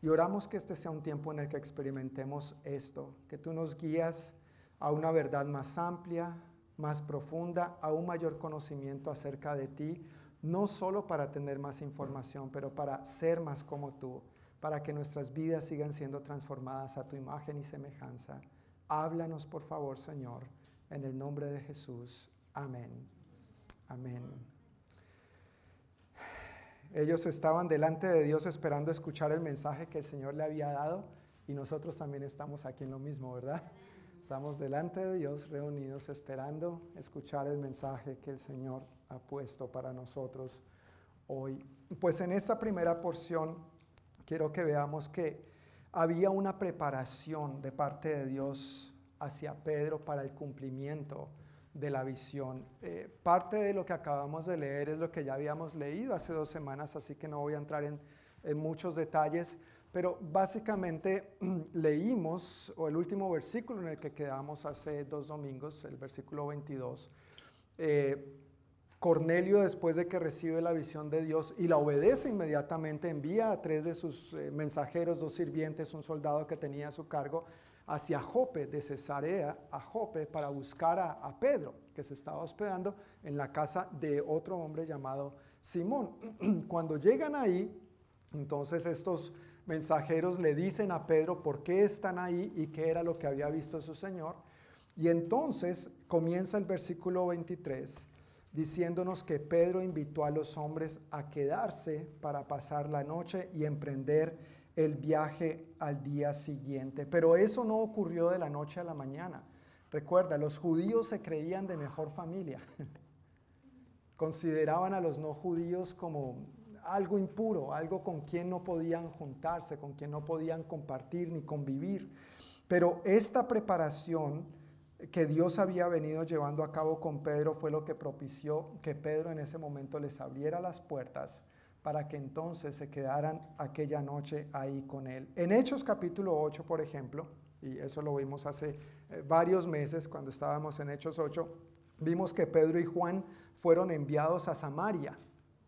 y oramos que este sea un tiempo en el que experimentemos esto, que tú nos guías a una verdad más amplia, más profunda, a un mayor conocimiento acerca de ti, no solo para tener más información, pero para ser más como tú para que nuestras vidas sigan siendo transformadas a tu imagen y semejanza. Háblanos, por favor, Señor, en el nombre de Jesús. Amén. Amén. Ellos estaban delante de Dios esperando escuchar el mensaje que el Señor le había dado y nosotros también estamos aquí en lo mismo, ¿verdad? Estamos delante de Dios reunidos esperando escuchar el mensaje que el Señor ha puesto para nosotros hoy. Pues en esta primera porción quiero que veamos que había una preparación de parte de Dios hacia Pedro para el cumplimiento de la visión. Eh, parte de lo que acabamos de leer es lo que ya habíamos leído hace dos semanas, así que no voy a entrar en, muchos detalles, pero básicamente leímos, o el último versículo en el que quedamos hace dos domingos, el versículo 22, Cornelio, después de que recibe la visión de Dios y la obedece inmediatamente, envía a tres de sus eh, mensajeros, dos sirvientes, un soldado que tenía a su cargo, hacia Jope, de Cesarea a Jope, para buscar a, a Pedro, que se estaba hospedando en la casa de otro hombre llamado Simón. Cuando llegan ahí, entonces estos mensajeros le dicen a Pedro por qué están ahí y qué era lo que había visto su Señor. Y entonces comienza el versículo 23 diciéndonos que Pedro invitó a los hombres a quedarse para pasar la noche y emprender el viaje al día siguiente. Pero eso no ocurrió de la noche a la mañana. Recuerda, los judíos se creían de mejor familia. Consideraban a los no judíos como algo impuro, algo con quien no podían juntarse, con quien no podían compartir ni convivir. Pero esta preparación que Dios había venido llevando a cabo con Pedro fue lo que propició que Pedro en ese momento les abriera las puertas para que entonces se quedaran aquella noche ahí con él. En Hechos capítulo 8, por ejemplo, y eso lo vimos hace eh, varios meses cuando estábamos en Hechos 8, vimos que Pedro y Juan fueron enviados a Samaria.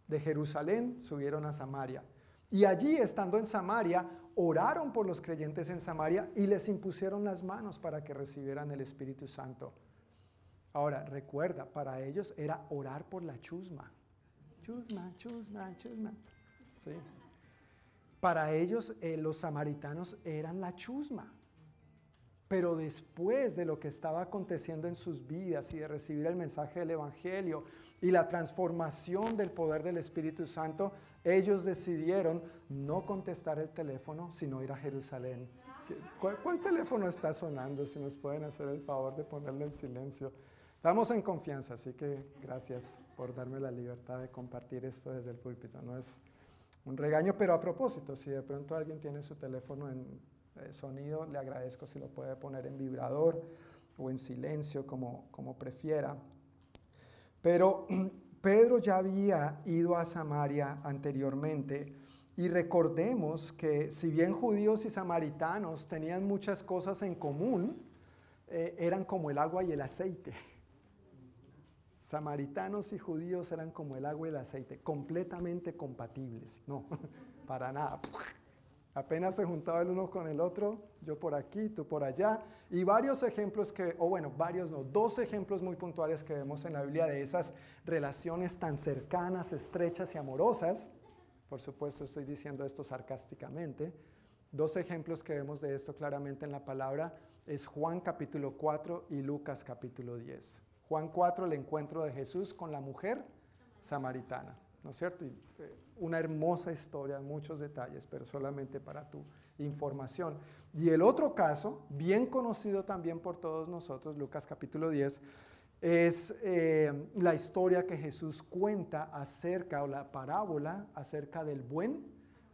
De Jerusalén subieron a Samaria. Y allí, estando en Samaria, oraron por los creyentes en Samaria y les impusieron las manos para que recibieran el Espíritu Santo. Ahora, recuerda, para ellos era orar por la chusma. Chusma, chusma, chusma. ¿Sí? Para ellos eh, los samaritanos eran la chusma. Pero después de lo que estaba aconteciendo en sus vidas y de recibir el mensaje del Evangelio y la transformación del poder del Espíritu Santo, ellos decidieron no contestar el teléfono, sino ir a Jerusalén. ¿Cuál, teléfono está sonando? Si nos pueden hacer el favor de ponerlo en silencio. Estamos en confianza, así que gracias por darme la libertad de compartir esto desde el púlpito. No es un regaño, pero a propósito, si de pronto alguien tiene su teléfono en eh, sonido, le agradezco si lo puede poner en vibrador o en silencio, como, como prefiera. Pero Pedro ya había ido a Samaria anteriormente Y recordemos que si bien judíos y samaritanos tenían muchas cosas en común, eh, eran como el agua y el aceite. Samaritanos y judíos eran como el agua y el aceite, completamente compatibles. No, para nada. Apenas se juntaba el uno con el otro, yo por aquí, tú por allá. Y varios ejemplos que, o bueno, varios no, dos ejemplos muy puntuales que vemos en la Biblia de esas relaciones tan cercanas, estrechas y amorosas. Por supuesto, estoy diciendo esto sarcásticamente. Dos ejemplos que vemos de esto claramente en la palabra es Juan capítulo 4 y Lucas capítulo 10. Juan 4, el encuentro de Jesús con la mujer samaritana. ¿No es cierto? Eh, una hermosa historia, muchos detalles, pero solamente para tu información. Y el otro caso, bien conocido también por todos nosotros, Lucas capítulo 10, es eh, la historia que Jesús cuenta acerca, o la parábola acerca del buen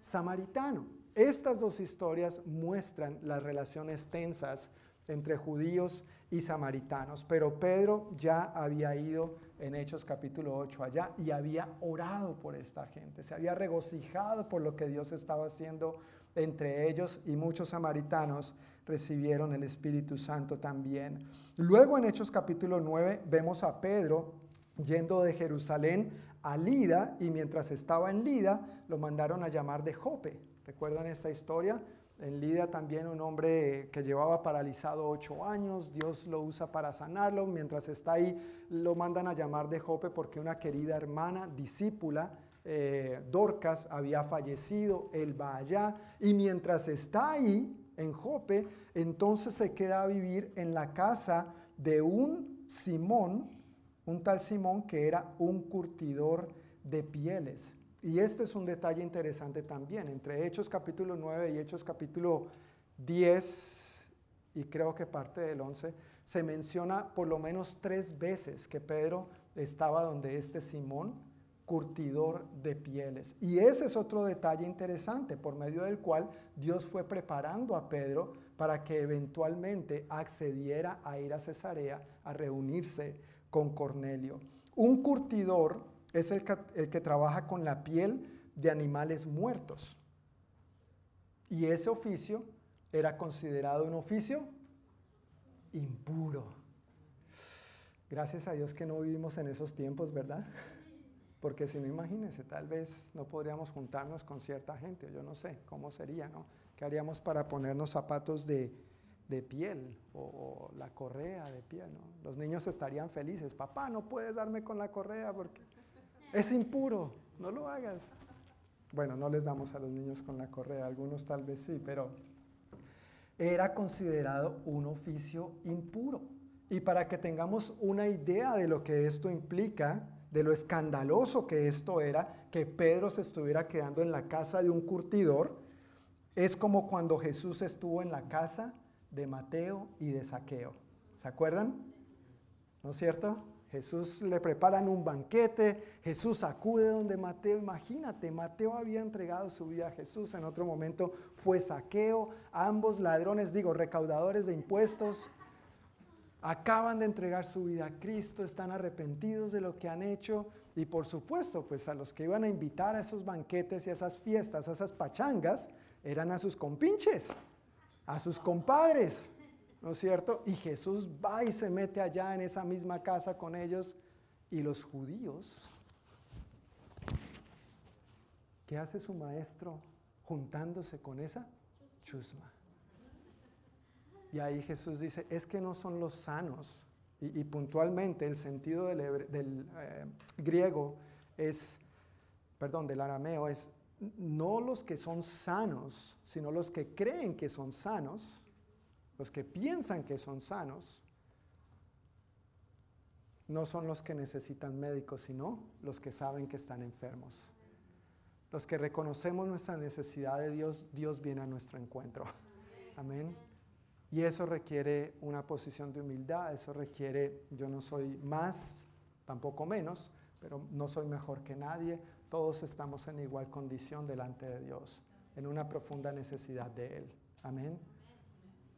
samaritano. Estas dos historias muestran las relaciones tensas entre judíos y samaritanos, pero Pedro ya había ido en Hechos capítulo 8 allá y había orado por esta gente, se había regocijado por lo que Dios estaba haciendo entre ellos y muchos samaritanos recibieron el Espíritu Santo también. Luego en Hechos capítulo 9 vemos a Pedro yendo de Jerusalén a Lida y mientras estaba en Lida lo mandaron a llamar de Jope. ¿Recuerdan esta historia? En Lida también un hombre que llevaba paralizado ocho años, Dios lo usa para sanarlo. Mientras está ahí, lo mandan a llamar de Jope porque una querida hermana, discípula, eh, Dorcas, había fallecido. Él va allá y mientras está ahí, en Jope, entonces se queda a vivir en la casa de un Simón, un tal Simón que era un curtidor de pieles. Y este es un detalle interesante también. Entre Hechos capítulo 9 y Hechos capítulo 10, y creo que parte del 11, se menciona por lo menos tres veces que Pedro estaba donde este Simón, curtidor de pieles. Y ese es otro detalle interesante, por medio del cual Dios fue preparando a Pedro para que eventualmente accediera a ir a Cesarea a reunirse con Cornelio. Un curtidor es el que, trabaja con la piel de animales muertos. Y ese oficio era considerado un oficio impuro. Gracias a Dios que no vivimos en esos tiempos, ¿verdad? Porque si no, imagínense, tal vez no podríamos juntarnos con cierta gente, yo no sé cómo sería, ¿no? ¿Qué haríamos para ponernos zapatos de, piel o, la correa de piel, ¿no? Los niños estarían felices, papá, no puedes darme con la correa porque es impuro, no lo hagas. Bueno, no les damos a los niños con la correa, algunos tal vez sí, pero era considerado un oficio impuro. Y para que tengamos una idea de lo que esto implica, de lo escandaloso que esto era, que Pedro se estuviera quedando en la casa de un curtidor, es como cuando Jesús estuvo en la casa de Mateo y de Saqueo. ¿Se acuerdan? ¿No es cierto? Jesús le preparan un banquete, Jesús acude donde Mateo, imagínate, Mateo había entregado su vida a Jesús, en otro momento fue saqueo, ambos ladrones, digo, recaudadores de impuestos, acaban de entregar su vida a Cristo, están arrepentidos de lo que han hecho. Y por supuesto, pues a los que iban a invitar a esos banquetes y a esas fiestas, a esas pachangas, eran a sus compinches, a sus compadres. ¿No es cierto? Y Jesús va y se mete allá en esa misma casa con ellos y los judíos. ¿Qué hace su maestro juntándose con esa chusma? Y ahí Jesús dice, es que no son los sanos. Y, puntualmente el sentido del, eh, griego es, perdón, del arameo es no los que son sanos, sino los que creen que son sanos los que piensan que son sanos, no son los que necesitan médicos, sino los que saben que están enfermos. Los que reconocemos nuestra necesidad de Dios, Dios viene a nuestro encuentro. Amén. Y eso requiere una posición de humildad, eso requiere, yo no soy más, tampoco menos, pero no soy mejor que nadie, todos estamos en igual condición delante de Dios, en una profunda necesidad de Él. Amén.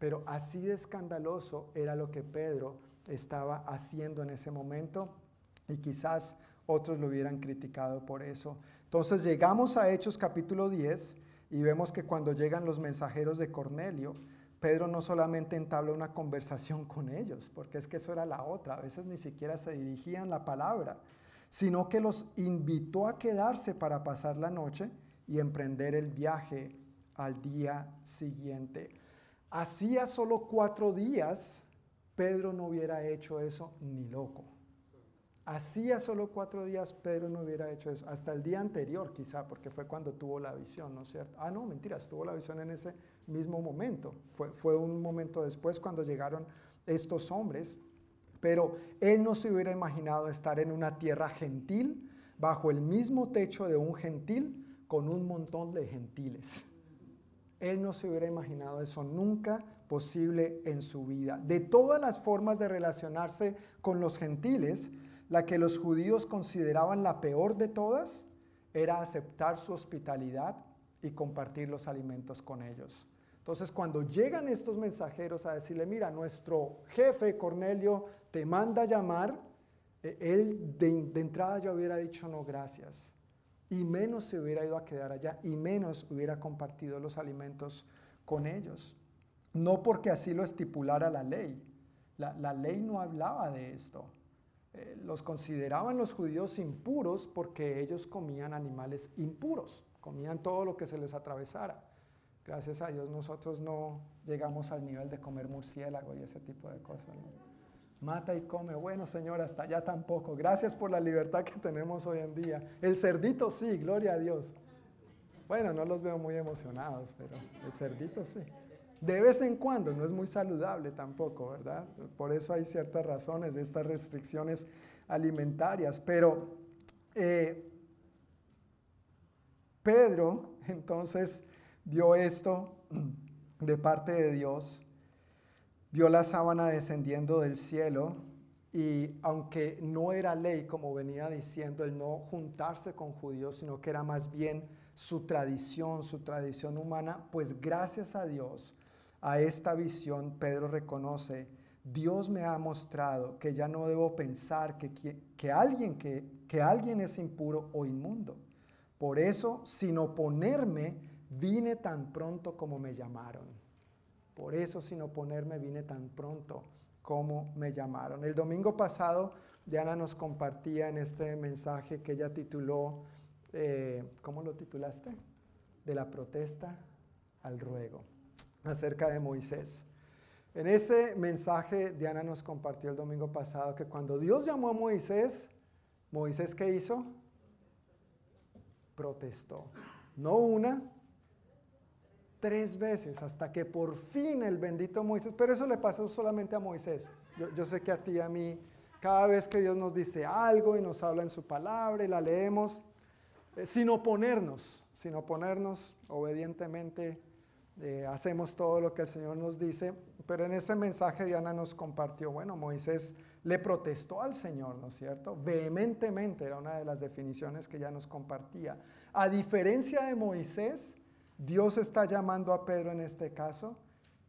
Pero así de escandaloso era lo que Pedro estaba haciendo en ese momento y quizás otros lo hubieran criticado por eso. Entonces llegamos a Hechos capítulo 10 y vemos que cuando llegan los mensajeros de Cornelio, Pedro no solamente entabla una conversación con ellos, porque es que eso era la otra, a veces ni siquiera se dirigían la palabra, sino que los invitó a quedarse para pasar la noche y emprender el viaje al día siguiente. Hacía solo cuatro días, Pedro no hubiera hecho eso ni loco. Hacía solo cuatro días Pedro no hubiera hecho eso, hasta el día anterior quizá, porque fue cuando tuvo la visión, ¿no es cierto? Ah, no, mentiras, tuvo la visión en ese mismo momento. Fue, fue un momento después cuando llegaron estos hombres, pero él no se hubiera imaginado estar en una tierra gentil, bajo el mismo techo de un gentil, con un montón de gentiles. Él no se hubiera imaginado eso nunca posible en su vida. De todas las formas de relacionarse con los gentiles, la que los judíos consideraban la peor de todas era aceptar su hospitalidad y compartir los alimentos con ellos. Entonces, cuando llegan estos mensajeros a decirle, mira, nuestro jefe Cornelio te manda llamar, eh, él de, de entrada ya hubiera dicho no, gracias y menos se hubiera ido a quedar allá y menos hubiera compartido los alimentos con ellos. No porque así lo estipulara la ley. La, ley no hablaba de esto. Eh, los consideraban los judíos impuros porque ellos comían animales impuros, comían todo lo que se les atravesara. Gracias a Dios nosotros no llegamos al nivel de comer murciélago y ese tipo de cosas mata y come. Bueno, Señor, hasta allá tampoco. Gracias por la libertad que tenemos hoy en día. El cerdito sí, gloria a Dios. Bueno, no los veo muy emocionados, pero el cerdito sí. De vez en cuando, no es muy saludable tampoco, ¿verdad? Por eso hay ciertas razones de estas restricciones alimentarias. Pero eh, Pedro entonces vio esto de parte de Dios vio la sábana descendiendo del cielo y aunque no era ley, como venía diciendo, el no juntarse con judíos, sino que era más bien su tradición, su tradición humana, pues gracias a Dios, a esta visión, Pedro reconoce, Dios me ha mostrado que ya no debo pensar que, que, alguien, que, que alguien es impuro o inmundo. Por eso, sin oponerme, vine tan pronto como me llamaron. Por eso sin oponerme vine tan pronto como me llamaron. El domingo pasado Diana nos compartía en este mensaje que ella tituló, eh, ¿cómo lo titulaste? De la protesta al ruego, acerca de Moisés. En ese mensaje Diana nos compartió el domingo pasado que cuando Dios llamó a Moisés, Moisés ¿qué hizo? Protestó. No una, tres veces hasta que por fin el bendito Moisés, pero eso le pasó solamente a Moisés. Yo, sé que a ti y a mí, cada vez que Dios nos dice algo y nos habla en su palabra y la leemos, eh, sin oponernos, sin oponernos, obedientemente eh, hacemos todo lo que el Señor nos dice, pero en ese mensaje Diana nos compartió, bueno, Moisés le protestó al Señor, ¿no es cierto? Vehementemente era una de las definiciones que ya nos compartía. A diferencia de Moisés, Dios está llamando a Pedro en este caso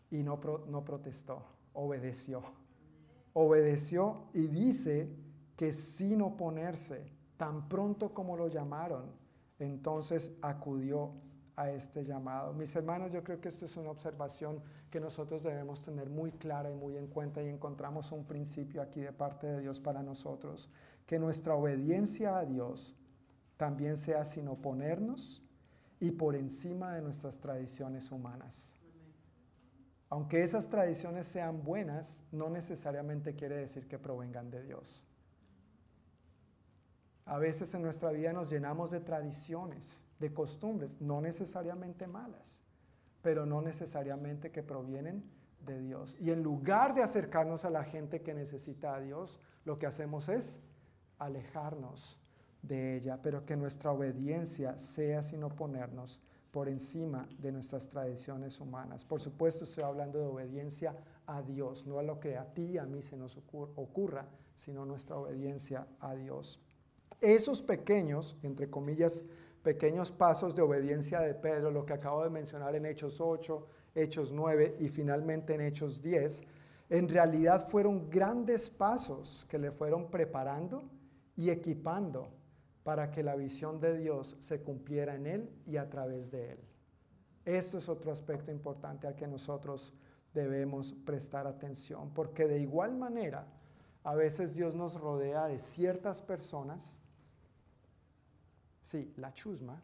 y no, no protestó, obedeció. Obedeció y dice que sin oponerse, tan pronto como lo llamaron, entonces acudió a este llamado. Mis hermanos, yo creo que esto es una observación que nosotros debemos tener muy clara y muy en cuenta y encontramos un principio aquí de parte de Dios para nosotros, que nuestra obediencia a Dios también sea sin oponernos, y por encima de nuestras tradiciones humanas. Aunque esas tradiciones sean buenas, no necesariamente quiere decir que provengan de Dios. A veces en nuestra vida nos llenamos de tradiciones, de costumbres, no necesariamente malas, pero no necesariamente que provienen de Dios. Y en lugar de acercarnos a la gente que necesita a Dios, lo que hacemos es alejarnos de ella, pero que nuestra obediencia sea sin oponernos por encima de nuestras tradiciones humanas. Por supuesto estoy hablando de obediencia a Dios, no a lo que a ti y a mí se nos ocurra, sino nuestra obediencia a Dios. Esos pequeños, entre comillas, pequeños pasos de obediencia de Pedro, lo que acabo de mencionar en Hechos 8, Hechos 9 y finalmente en Hechos 10, en realidad fueron grandes pasos que le fueron preparando y equipando para que la visión de Dios se cumpliera en él y a través de él. Esto es otro aspecto importante al que nosotros debemos prestar atención, porque de igual manera, a veces Dios nos rodea de ciertas personas, sí, la chusma,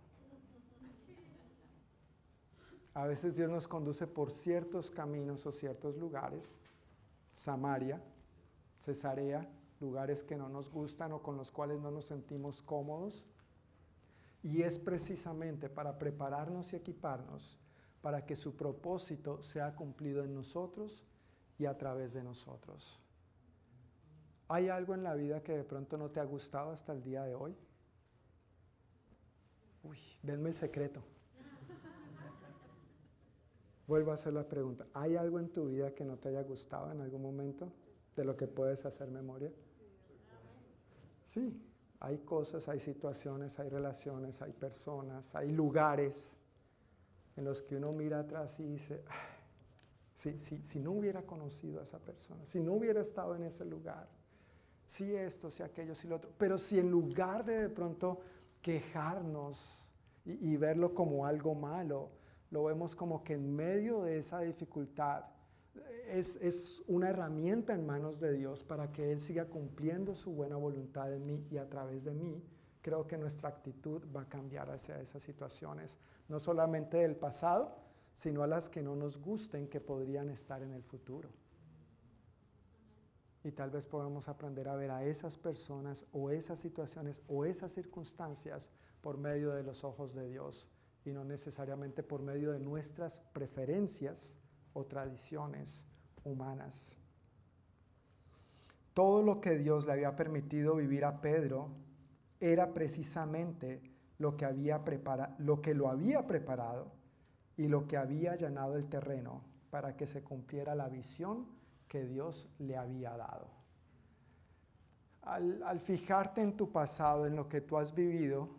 a veces Dios nos conduce por ciertos caminos o ciertos lugares, Samaria, Cesarea, lugares que no nos gustan o con los cuales no nos sentimos cómodos. Y es precisamente para prepararnos y equiparnos para que su propósito sea cumplido en nosotros y a través de nosotros. ¿Hay algo en la vida que de pronto no te ha gustado hasta el día de hoy? Uy, denme el secreto. Vuelvo a hacer la pregunta. ¿Hay algo en tu vida que no te haya gustado en algún momento de lo que puedes hacer memoria? Sí, hay cosas, hay situaciones, hay relaciones, hay personas, hay lugares en los que uno mira atrás y dice, si, si no hubiera conocido a esa persona, si no hubiera estado en ese lugar, si esto, si aquello, si lo otro, pero si en lugar de de pronto quejarnos y verlo como algo malo, lo vemos como que en medio de esa dificultad es, es, una herramienta en manos de Dios para que Él siga cumpliendo su buena voluntad en mí y a través de mí, creo que nuestra actitud va a cambiar hacia esas situaciones, no solamente del pasado, sino a las que no nos gusten que podrían estar en el futuro. Y tal vez podamos aprender a ver a esas personas o esas situaciones o esas circunstancias por medio de los ojos de Dios y no necesariamente por medio de nuestras preferencias o tradiciones humanas. Todo lo que Dios le había permitido vivir a Pedro era precisamente lo que, había lo que lo había preparado y lo que había allanado el terreno para que se cumpliera la visión que Dios le había dado. Al, al fijarte en tu pasado, en lo que tú has vivido,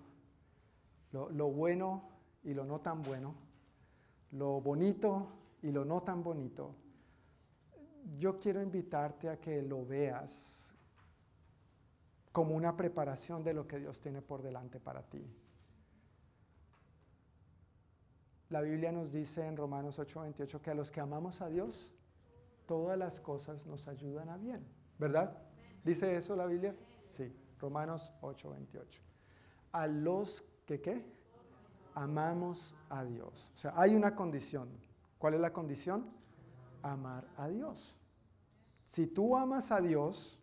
lo, lo bueno y lo no tan bueno, lo bonito y lo no tan bonito, yo quiero invitarte a que lo veas como una preparación de lo que Dios tiene por delante para ti. La Biblia nos dice en Romanos 8:28 que a los que amamos a Dios, todas las cosas nos ayudan a bien, ¿verdad? ¿Dice eso la Biblia? Sí, Romanos 8:28. A los que qué? Amamos a Dios. O sea, hay una condición. ¿Cuál es la condición? Amar a Dios. Si tú amas a Dios,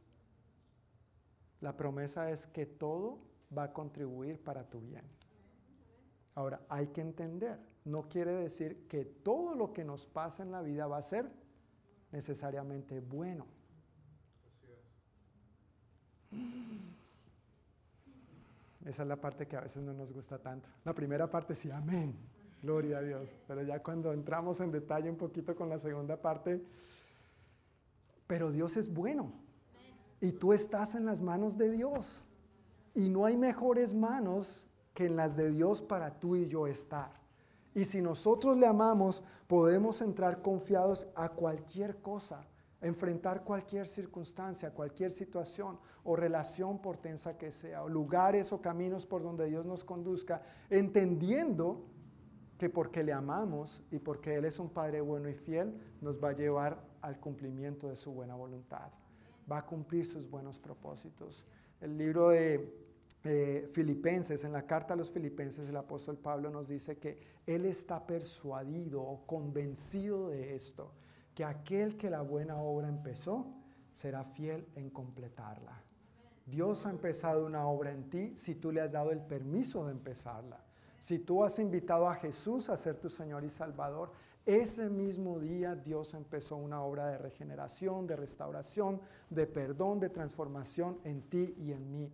la promesa es que todo va a contribuir para tu bien. Ahora, hay que entender, no quiere decir que todo lo que nos pasa en la vida va a ser necesariamente bueno. Esa es la parte que a veces no nos gusta tanto. La primera parte sí, amén, gloria a Dios. Pero ya cuando entramos en detalle un poquito con la segunda parte, pero Dios es bueno. Y tú estás en las manos de Dios. Y no hay mejores manos que en las de Dios para tú y yo estar. Y si nosotros le amamos, podemos entrar confiados a cualquier cosa, enfrentar cualquier circunstancia, cualquier situación o relación por tensa que sea, o lugares o caminos por donde Dios nos conduzca, entendiendo que porque le amamos y porque Él es un Padre bueno y fiel, nos va a llevar al cumplimiento de su buena voluntad. Va a cumplir sus buenos propósitos. El libro de Filipenses, en la carta a los Filipenses, el apóstol Pablo nos dice que Él está persuadido o convencido de esto, que aquel que la buena obra empezó será fiel en completarla. Dios ha empezado una obra en ti si tú le has dado el permiso de empezarla. Si tú has invitado a Jesús a ser tu Señor y Salvador, ese mismo día Dios empezó una obra de regeneración, de restauración, de perdón, de transformación en ti y en mí.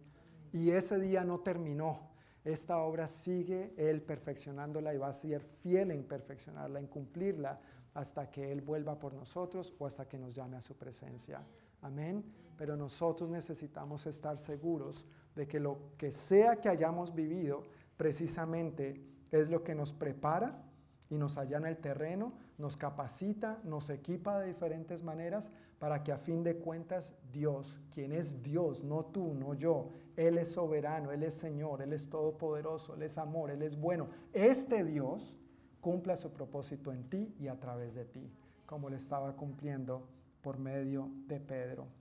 Y ese día no terminó. Esta obra sigue Él perfeccionándola y va a ser fiel en perfeccionarla, en cumplirla, hasta que Él vuelva por nosotros o hasta que nos llame a su presencia. Amén. Pero nosotros necesitamos estar seguros de que lo que sea que hayamos vivido, precisamente es lo que nos prepara y nos allana el terreno, nos capacita, nos equipa de diferentes maneras para que a fin de cuentas Dios, quien es Dios, no tú, no yo, Él es soberano, Él es Señor, Él es todopoderoso, Él es amor, Él es bueno, este Dios cumpla su propósito en ti y a través de ti, como lo estaba cumpliendo por medio de Pedro.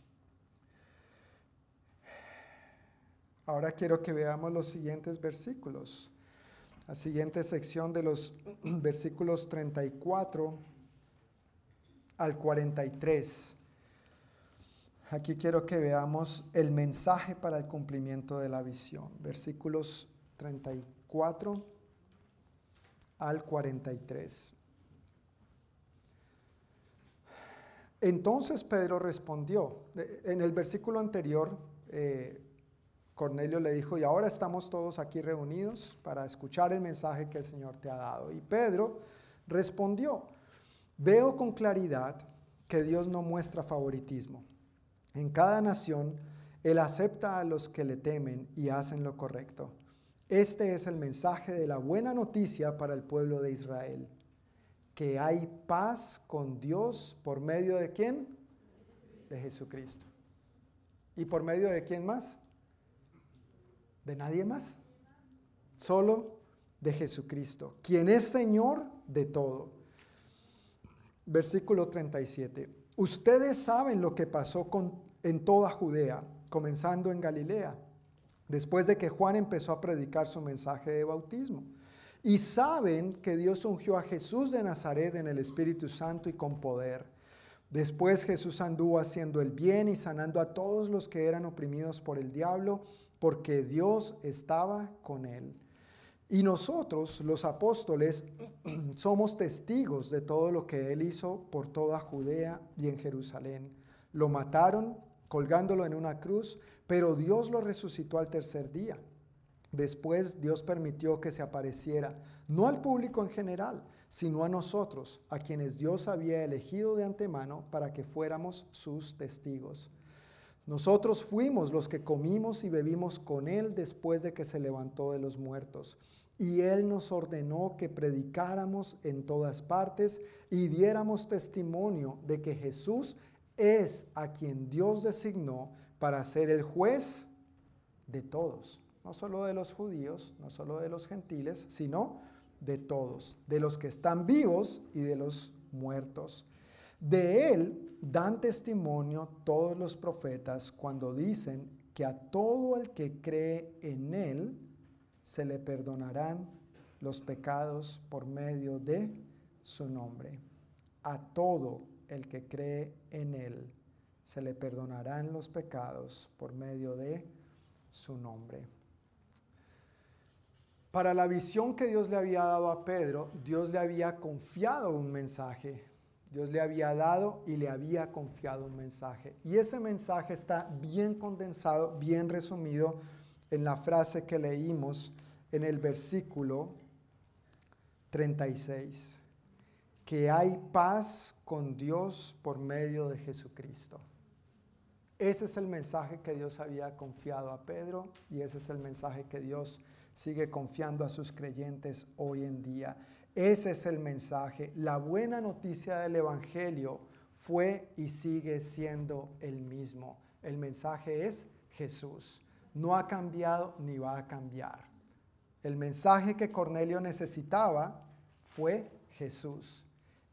Ahora quiero que veamos los siguientes versículos. La siguiente sección de los versículos 34 al 43. Aquí quiero que veamos el mensaje para el cumplimiento de la visión. Versículos 34 al 43. Entonces Pedro respondió. En el versículo anterior, eh, Cornelio le dijo, y ahora estamos todos aquí reunidos para escuchar el mensaje que el Señor te ha dado. Y Pedro respondió, veo con claridad que Dios no muestra favoritismo. En cada nación, Él acepta a los que le temen y hacen lo correcto. Este es el mensaje de la buena noticia para el pueblo de Israel, que hay paz con Dios por medio de quién? De Jesucristo. ¿Y por medio de quién más? De nadie más, solo de Jesucristo, quien es Señor de todo. Versículo 37. Ustedes saben lo que pasó en toda Judea, comenzando en Galilea, después de que Juan empezó a predicar su mensaje de bautismo. Y saben que Dios ungió a Jesús de Nazaret en el Espíritu Santo y con poder. Después Jesús anduvo haciendo el bien y sanando a todos los que eran oprimidos por el diablo porque Dios estaba con él. Y nosotros, los apóstoles, somos testigos de todo lo que él hizo por toda Judea y en Jerusalén. Lo mataron colgándolo en una cruz, pero Dios lo resucitó al tercer día. Después Dios permitió que se apareciera, no al público en general, sino a nosotros, a quienes Dios había elegido de antemano para que fuéramos sus testigos. Nosotros fuimos los que comimos y bebimos con Él después de que se levantó de los muertos. Y Él nos ordenó que predicáramos en todas partes y diéramos testimonio de que Jesús es a quien Dios designó para ser el juez de todos, no solo de los judíos, no solo de los gentiles, sino de todos, de los que están vivos y de los muertos. De Él dan testimonio todos los profetas cuando dicen que a todo el que cree en Él se le perdonarán los pecados por medio de su nombre. A todo el que cree en Él se le perdonarán los pecados por medio de su nombre. Para la visión que Dios le había dado a Pedro, Dios le había confiado un mensaje Dios le había dado y le había confiado un mensaje. Y ese mensaje está bien condensado, bien resumido en la frase que leímos en el versículo 36, que hay paz con Dios por medio de Jesucristo. Ese es el mensaje que Dios había confiado a Pedro y ese es el mensaje que Dios sigue confiando a sus creyentes hoy en día. Ese es el mensaje. La buena noticia del Evangelio fue y sigue siendo el mismo. El mensaje es Jesús. No ha cambiado ni va a cambiar. El mensaje que Cornelio necesitaba fue Jesús.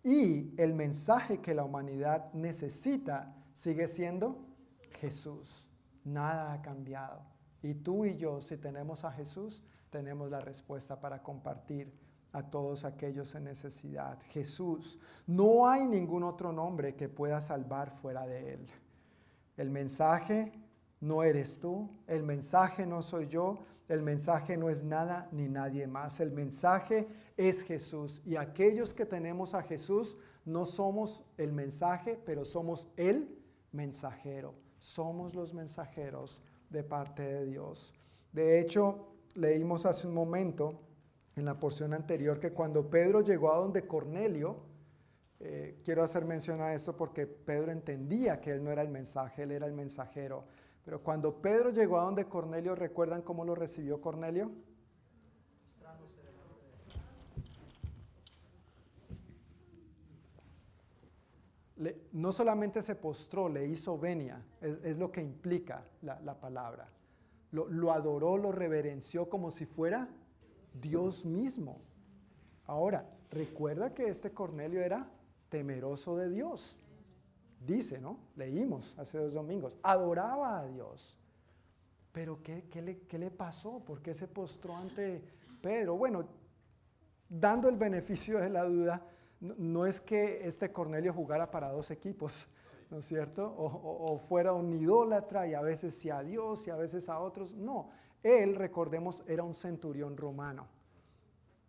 Y el mensaje que la humanidad necesita sigue siendo Jesús. Nada ha cambiado. Y tú y yo, si tenemos a Jesús, tenemos la respuesta para compartir a todos aquellos en necesidad. Jesús, no hay ningún otro nombre que pueda salvar fuera de Él. El mensaje no eres tú, el mensaje no soy yo, el mensaje no es nada ni nadie más. El mensaje es Jesús. Y aquellos que tenemos a Jesús no somos el mensaje, pero somos el mensajero. Somos los mensajeros de parte de Dios. De hecho, leímos hace un momento en la porción anterior que cuando Pedro llegó a donde Cornelio, eh, quiero hacer mención a esto porque Pedro entendía que él no era el mensaje, él era el mensajero. Pero cuando Pedro llegó a donde Cornelio, ¿recuerdan cómo lo recibió Cornelio? no solamente se postró, le hizo venia, es, lo que implica la, la palabra. Lo adoró, lo reverenció como si fuera Dios mismo. Ahora, recuerda que este Cornelio era temeroso de Dios. Dice, ¿no? Leímos hace dos domingos. Adoraba a Dios. Pero ¿qué, le, pasó? ¿Por qué se postró ante Pedro? Bueno, dando el beneficio de la duda, no, es que este Cornelio jugara para dos equipos, ¿no es cierto? O, o- o fuera un idólatra y a veces sí a Dios y a veces a otros. No, él, recordemos, era un centurión romano.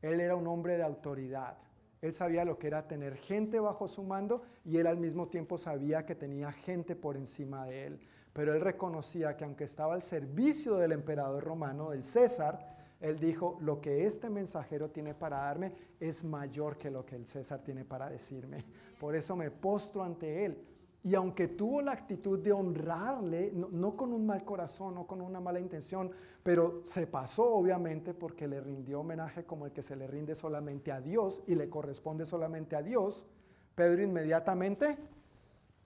Él era un hombre de autoridad. Él sabía lo que era tener gente bajo su mando y él al mismo tiempo sabía que tenía gente por encima de él. Pero él reconocía que aunque estaba al servicio del emperador romano, del César, él dijo, lo que este mensajero tiene para darme es mayor que lo que el César tiene para decirme. Por eso me postro ante él. Y aunque tuvo la actitud de honrarle, no, con un mal corazón, no con una mala intención, pero se pasó obviamente porque le rindió homenaje como el que se le rinde solamente a Dios y le corresponde solamente a Dios, Pedro inmediatamente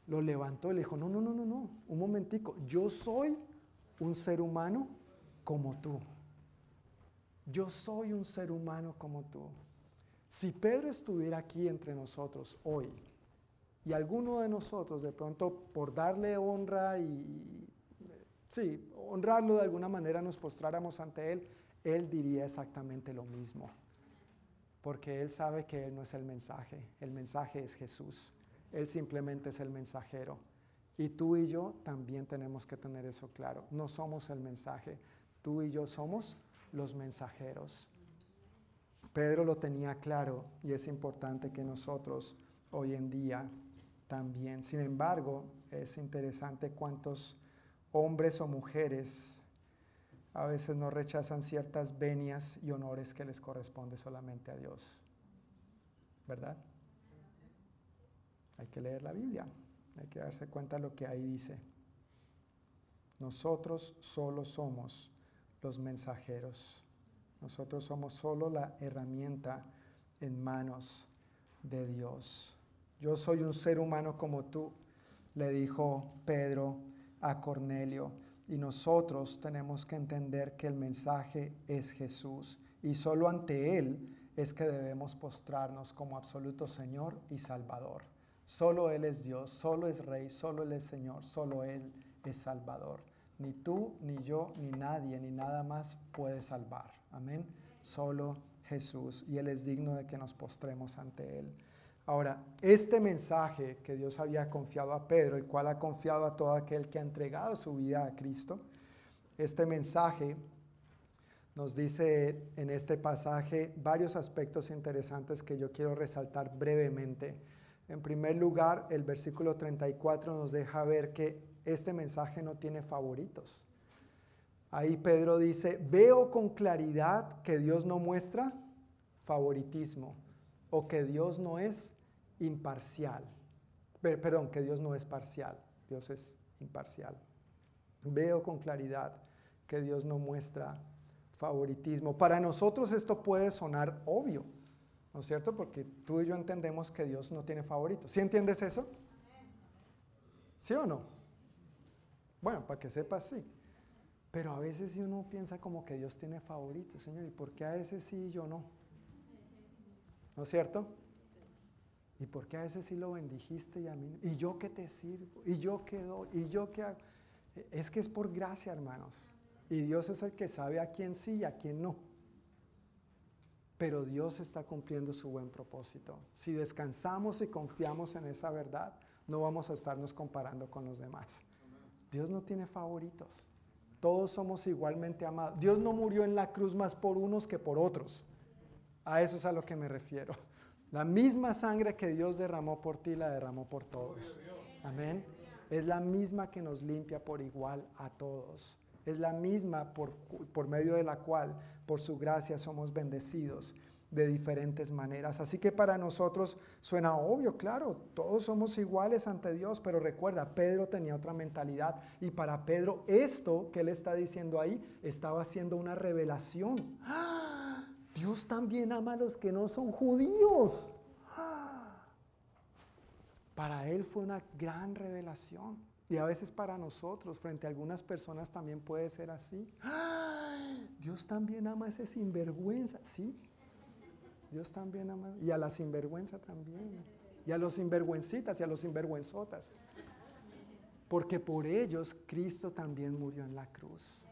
lo levantó y le dijo, no, no, no, no, no, un momentico, yo soy un ser humano como tú. Yo soy un ser humano como tú. Si Pedro estuviera aquí entre nosotros hoy, y alguno de nosotros de pronto por darle honra y, sí, honrarlo de alguna manera nos postráramos ante él, él diría exactamente lo mismo. Porque él sabe que él no es el mensaje, el mensaje es Jesús. Él simplemente es el mensajero. Y tú y yo también tenemos que tener eso claro. No somos el mensaje, tú y yo somos los mensajeros. Pedro lo tenía claro y es importante que nosotros hoy en día también. Sin embargo, es interesante cuántos hombres o mujeres a veces no rechazan ciertas venias y honores que les corresponde solamente a Dios. ¿Verdad? Hay que leer la Biblia, hay que darse cuenta de lo que ahí dice. Nosotros solo somos los mensajeros. Nosotros somos solo la herramienta en manos de Dios. Yo soy un ser humano como tú, le dijo Pedro a Cornelio. Y nosotros tenemos que entender que el mensaje es Jesús. Y solo ante Él es que debemos postrarnos como absoluto Señor y Salvador. Solo Él es Dios, solo es Rey, solo Él es Señor, solo Él es Salvador. Ni tú, ni yo, ni nadie, ni nada más puede salvar. Amén. Solo Jesús. Y Él es digno de que nos postremos ante Él. Ahora, este mensaje que Dios había confiado a Pedro, el cual ha confiado a todo aquel que ha entregado su vida a Cristo, este mensaje nos dice en este pasaje varios aspectos interesantes que yo quiero resaltar brevemente. En primer lugar, el versículo 34 nos deja ver que este mensaje no tiene favoritos. Ahí Pedro dice, veo con claridad que Dios no muestra favoritismo o que Dios no es imparcial. Per- Perdón, que Dios no es parcial, Dios es imparcial. Veo con claridad que Dios no muestra favoritismo. Para nosotros esto puede sonar obvio, ¿no es cierto? Porque tú y yo entendemos que Dios no tiene favoritos. ¿Sí entiendes eso? ¿Sí o no? Bueno, para que sepas, sí. Pero a veces uno piensa como que Dios tiene favoritos, Señor, ¿y por qué a ese sí y yo no? ¿No es cierto? ¿Y por qué a ese sí lo bendijiste y a mí? ¿Y yo qué te sirvo? ¿Y yo qué doy? ¿Y yo qué hago? Es que es por gracia, hermanos. Y Dios es el que sabe a quién sí y a quién no. Pero Dios está cumpliendo su buen propósito. Si descansamos y confiamos en esa verdad, no vamos a estarnos comparando con los demás. Dios no tiene favoritos. Todos somos igualmente amados. Dios no murió en la cruz más por unos que por otros. A eso es a lo que me refiero. La misma sangre que Dios derramó por ti la derramó por todos. Amén. Es la misma que nos limpia por igual a todos. Es la misma por, por medio de la cual, por su gracia, somos bendecidos de diferentes maneras. Así que para nosotros suena obvio, claro, todos somos iguales ante Dios, pero recuerda, Pedro tenía otra mentalidad y para Pedro esto que él está diciendo ahí estaba haciendo una revelación. ¡Ah! Dios también ama a los que no son judíos. Para él fue una gran revelación. Y a veces para nosotros, frente a algunas personas, también puede ser así. Dios también ama a ese sinvergüenza. Sí, Dios también ama. Y a la sinvergüenza también. Y a los sinvergüencitas y a los sinvergüenzotas. Porque por ellos Cristo también murió en la cruz.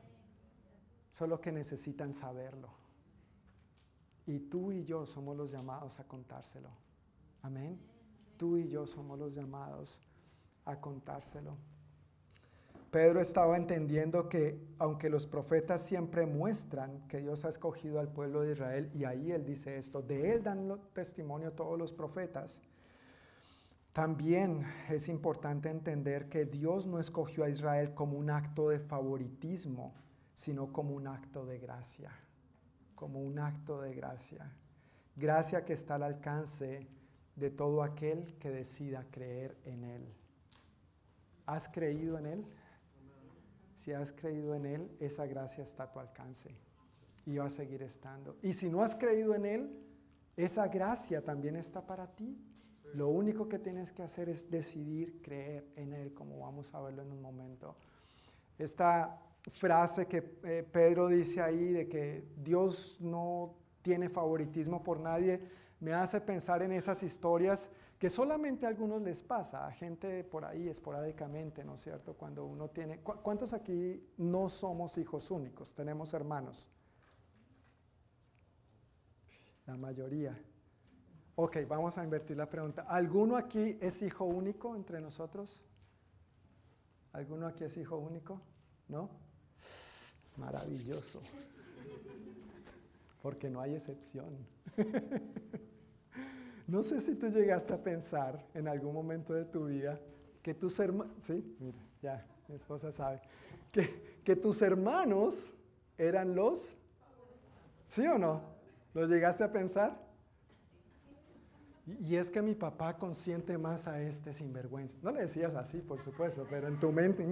Solo que necesitan saberlo. Y tú y yo somos los llamados a contárselo. Amén. Tú y yo somos los llamados a contárselo. Pedro estaba entendiendo que aunque los profetas siempre muestran que Dios ha escogido al pueblo de Israel, y ahí él dice esto, de él dan testimonio todos los profetas, también es importante entender que Dios no escogió a Israel como un acto de favoritismo, sino como un acto de gracia, como un acto de gracia. Gracia que está al alcance de todo aquel que decida creer en Él. ¿Has creído en Él? Si has creído en Él, esa gracia está a tu alcance y va a seguir estando. Y si no has creído en Él, esa gracia también está para ti. Lo único que tienes que hacer es decidir creer en Él, como vamos a verlo en un momento. Esta frase que eh, Pedro dice ahí de que Dios no tiene favoritismo por nadie, me hace pensar en esas historias que solamente a algunos les pasa, a gente por ahí esporádicamente, ¿no es cierto? Cuando uno tiene... ¿Cuántos aquí no somos hijos únicos? Tenemos hermanos. La mayoría. Ok, vamos a invertir la pregunta. ¿Alguno aquí es hijo único entre nosotros? ¿Alguno aquí es hijo único? ¿No? Maravilloso. Porque no hay excepción. No sé si tú llegaste a pensar en algún momento de tu vida que tus hermanos, sí, mira, ya, mi esposa sabe, que, que tus hermanos eran los, ¿sí o no? ¿Lo llegaste a pensar? Y, es que mi papá consiente más a este sinvergüenza. No le decías así, por supuesto, pero en tu mente,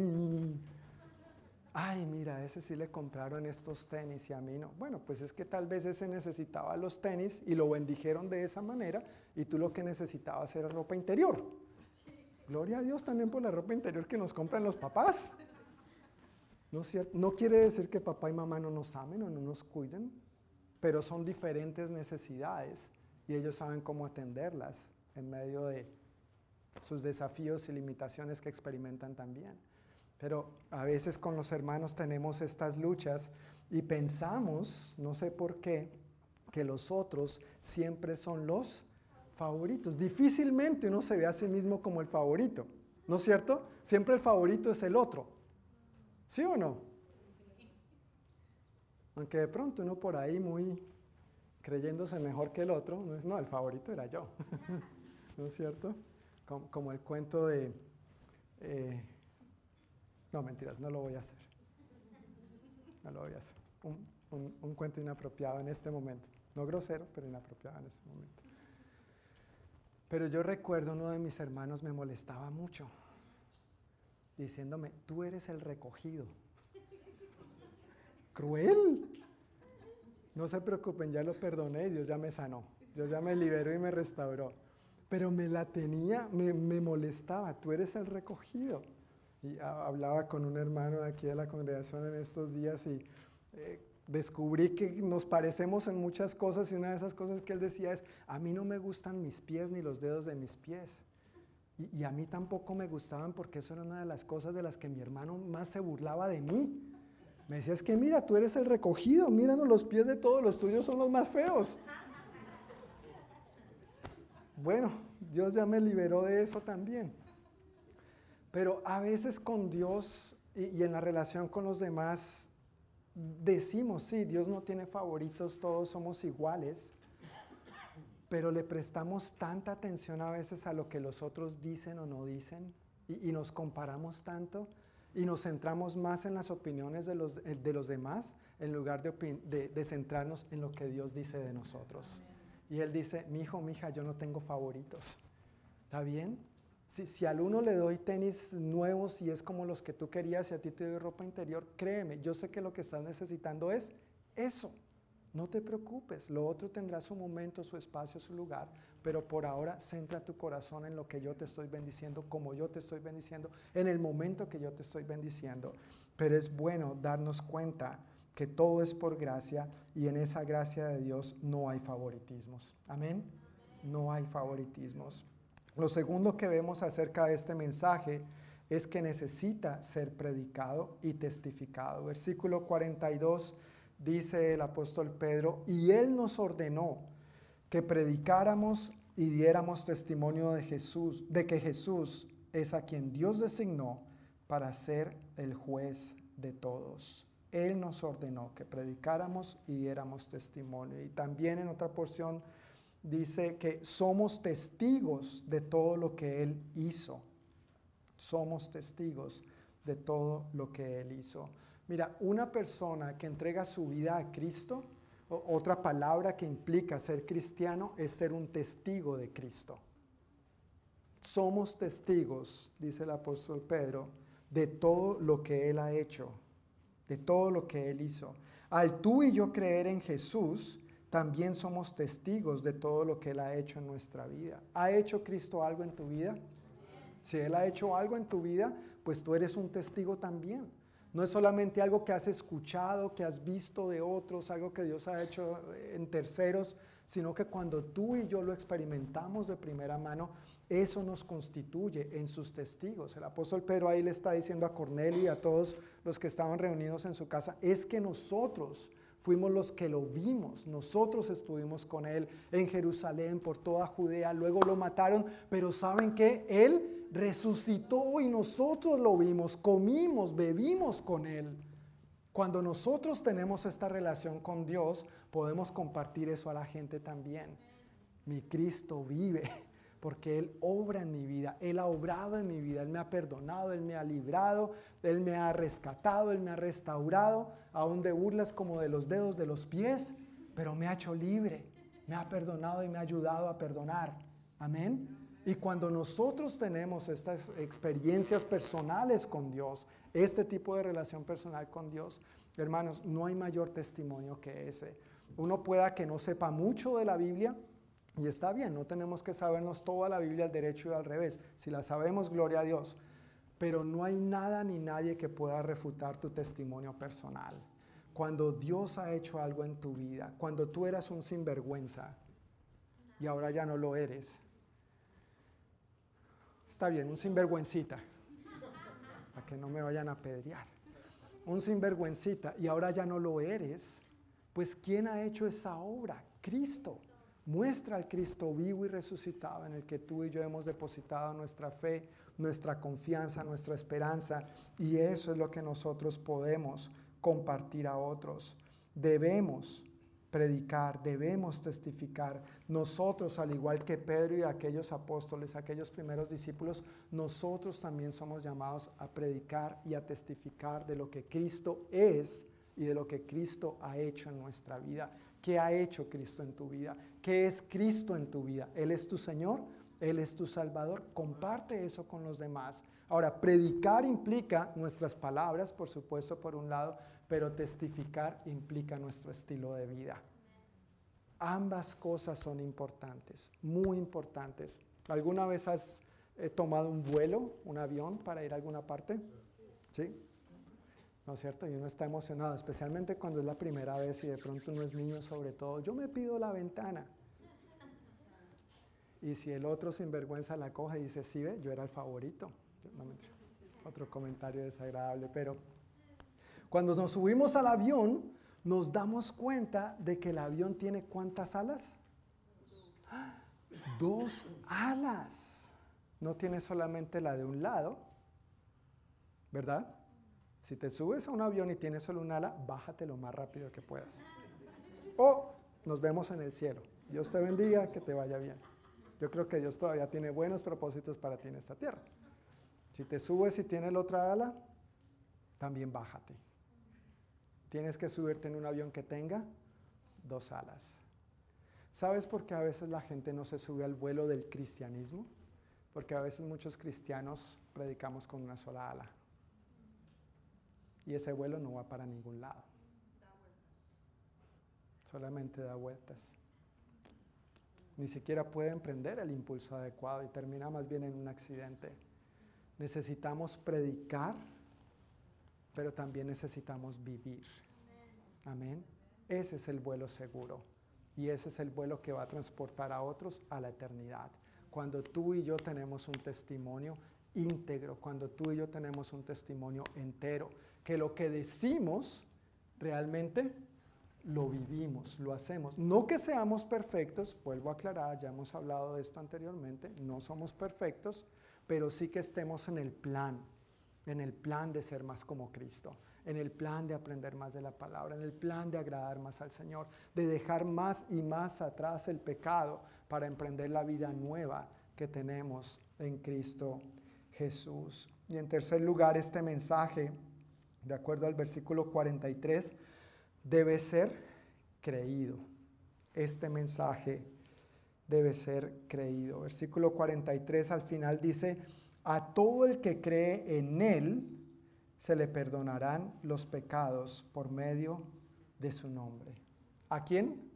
ay, mira, ese sí le compraron estos tenis y a mí no. Bueno, pues es que tal vez ese necesitaba los tenis y lo bendijeron de esa manera y tú lo que necesitabas era ropa interior. Gloria a Dios también por la ropa interior que nos compran los papás. ¿No, es cierto? no quiere decir que papá y mamá no nos amen o no nos cuiden, pero son diferentes necesidades y ellos saben cómo atenderlas en medio de sus desafíos y limitaciones que experimentan también. Pero a veces con los hermanos tenemos estas luchas y pensamos, no sé por qué, que los otros siempre son los favoritos. Difícilmente uno se ve a sí mismo como el favorito, ¿no es cierto? Siempre el favorito es el otro. ¿Sí o no? Aunque de pronto uno por ahí muy creyéndose mejor que el otro, no, el favorito era yo, ¿no es cierto? Como, el cuento de... Eh, no, mentiras, no lo voy a hacer. No lo voy a hacer. Un, un, cuento inapropiado en este momento. No grosero, pero inapropiado en este momento. Pero yo recuerdo uno de mis hermanos me molestaba mucho, diciéndome, tú eres el recogido. Cruel. No se preocupen, ya lo perdoné y Dios ya me sanó. Dios ya me liberó y me restauró. Pero me la tenía, me, me molestaba, tú eres el recogido. Y hablaba con un hermano de aquí de la congregación en estos días y eh, descubrí que nos parecemos en muchas cosas y una de esas cosas que él decía es, a mí no me gustan mis pies ni los dedos de mis pies. Y, y, a mí tampoco me gustaban porque eso era una de las cosas de las que mi hermano más se burlaba de mí. Me decía, es que mira, tú eres el recogido, míranos los pies de todos, los tuyos son los más feos. Bueno, Dios ya me liberó de eso también. Pero a veces con Dios y, en la relación con los demás decimos, sí, Dios no tiene favoritos, todos somos iguales, pero le prestamos tanta atención a veces a lo que los otros dicen o no dicen y, nos comparamos tanto y nos centramos más en las opiniones de los, de los demás en lugar de, de, centrarnos en lo que Dios dice de nosotros. Y Él dice, mi hijo, mi hija, yo no tengo favoritos. ¿Está bien? Si, al uno le doy tenis nuevos y es como los que tú querías y a ti te doy ropa interior, créeme, yo sé que lo que estás necesitando es eso, No te preocupes, lo otro tendrá su momento, su espacio, su lugar, pero por ahora centra tu corazón en lo que yo te estoy bendiciendo, como yo te estoy bendiciendo, en el momento que yo te estoy bendiciendo. Pero es bueno darnos cuenta que todo es por gracia y en esa gracia de Dios no hay favoritismos. Amén. No hay favoritismos. Lo segundo que vemos acerca de este mensaje es que necesita ser predicado y testificado. Versículo 42 dice el apóstol Pedro, y él nos ordenó que predicáramos y diéramos testimonio de Jesús, de que Jesús es a quien Dios designó para ser el juez de todos. Él nos ordenó que predicáramos y diéramos testimonio. Y también en otra porción dice que somos testigos de todo lo que Él hizo. Somos testigos de todo lo que Él hizo. Mira, una persona que entrega su vida a Cristo, otra palabra que implica ser cristiano es ser un testigo de Cristo. Somos testigos, dice el apóstol Pedro, de todo lo que Él ha hecho, de todo lo que Él hizo. Al tú y yo creer en Jesús, también somos testigos de todo lo que Él ha hecho en nuestra vida. ¿Ha hecho Cristo algo en tu vida? Si Él ha hecho algo en tu vida, pues tú eres un testigo también. No es solamente algo que has escuchado, que has visto de otros, algo que Dios ha hecho en terceros, sino que cuando tú y yo lo experimentamos de primera mano, eso nos constituye en sus testigos. El apóstol Pedro ahí le está diciendo a Cornelio y a todos los que estaban reunidos en su casa, es que nosotros fuimos los que lo vimos, nosotros estuvimos con él en Jerusalén, por toda Judea, luego lo mataron, pero ¿saben qué? Él resucitó y nosotros lo vimos, comimos, bebimos con Él. Cuando nosotros tenemos esta relación con Dios, podemos compartir eso a la gente también. Mi Cristo vive porque Él obra en mi vida, Él ha obrado en mi vida, Él me ha perdonado, Él me ha librado, Él me ha rescatado, Él me ha restaurado, aún de burlas como de los dedos de los pies, pero me ha hecho libre, me ha perdonado y me ha ayudado a perdonar. Amén. Y cuando nosotros tenemos estas experiencias personales con Dios, este tipo de relación personal con Dios, hermanos, no hay mayor testimonio que ese. Uno pueda que no sepa mucho de la Biblia, y está bien, no tenemos que sabernos toda la Biblia al derecho y al revés. Si la sabemos, gloria a Dios. Pero no hay nada ni nadie que pueda refutar tu testimonio personal. Cuando Dios ha hecho algo en tu vida, cuando tú eras un sinvergüenza y ahora ya no lo eres, Está bien, un sinvergüencita. Para que no me vayan a pedrear. Un sinvergüencita y ahora ya no lo eres. Pues ¿quién ha hecho esa obra? Cristo. Muestra al Cristo vivo y resucitado en el que tú y yo hemos depositado nuestra fe, nuestra confianza, nuestra esperanza. Y eso es lo que nosotros podemos compartir a otros. Debemos predicar, debemos testificar. Nosotros, al igual que Pedro y aquellos apóstoles, aquellos primeros discípulos, nosotros también somos llamados a predicar y a testificar de lo que Cristo es y de lo que Cristo ha hecho en nuestra vida. ¿Qué ha hecho Cristo en tu vida? ¿Qué es Cristo en tu vida? ¿Él es tu Señor? ¿Él es tu Salvador? Comparte eso con los demás. Ahora, predicar implica nuestras palabras, por supuesto, por un lado, pero testificar implica nuestro estilo de vida. Ambas cosas son importantes, muy importantes. ¿Alguna vez has eh, tomado un vuelo, un avión para ir a alguna parte? ¿Sí? ¿No es cierto? Y uno está emocionado, especialmente cuando es la primera vez y de pronto uno es niño sobre todo. Yo me pido la ventana. Y si el otro sinvergüenza la coge y dice, sí, ve, yo era el favorito. Otro comentario desagradable, pero cuando nos subimos al avión, nos damos cuenta de que el avión tiene cuántas alas? Dos alas. No tiene solamente la de un lado, ¿verdad? Si te subes a un avión y tienes solo un ala, bájate lo más rápido que puedas. O nos vemos en el cielo. Dios te bendiga, que te vaya bien. Yo creo que Dios todavía tiene buenos propósitos para ti en esta tierra. Si te subes y tienes la otra ala, también bájate. Tienes que subirte en un avión que tenga dos alas. ¿Sabes por qué a veces la gente no se sube al vuelo del cristianismo? Porque a veces muchos cristianos predicamos con una sola ala. Y ese vuelo no va para ningún lado. solamente da vueltas. Ni siquiera puede emprender el impulso adecuado y termina más bien en un accidente. Necesitamos predicar, pero también necesitamos vivir. Amén. Ese es el vuelo seguro y ese es el vuelo que va a transportar a otros a la eternidad. Cuando tú y yo tenemos un testimonio íntegro, cuando tú y yo tenemos un testimonio entero, que lo que decimos realmente lo vivimos, lo hacemos. No que seamos perfectos, vuelvo a aclarar, ya hemos hablado de esto anteriormente, no somos perfectos, pero sí que estemos en el plan, en el plan de ser más como Cristo, en el plan de aprender más de la palabra, en el plan de agradar más al Señor, de dejar más y más atrás el pecado para emprender la vida nueva que tenemos en Cristo Jesús. Y en tercer lugar, este mensaje, de acuerdo al versículo 43, debe ser creído. Este mensaje debe ser creído. Versículo 43 al final dice, a todo el que cree en Él se le perdonarán los pecados por medio de su nombre. ¿A quién?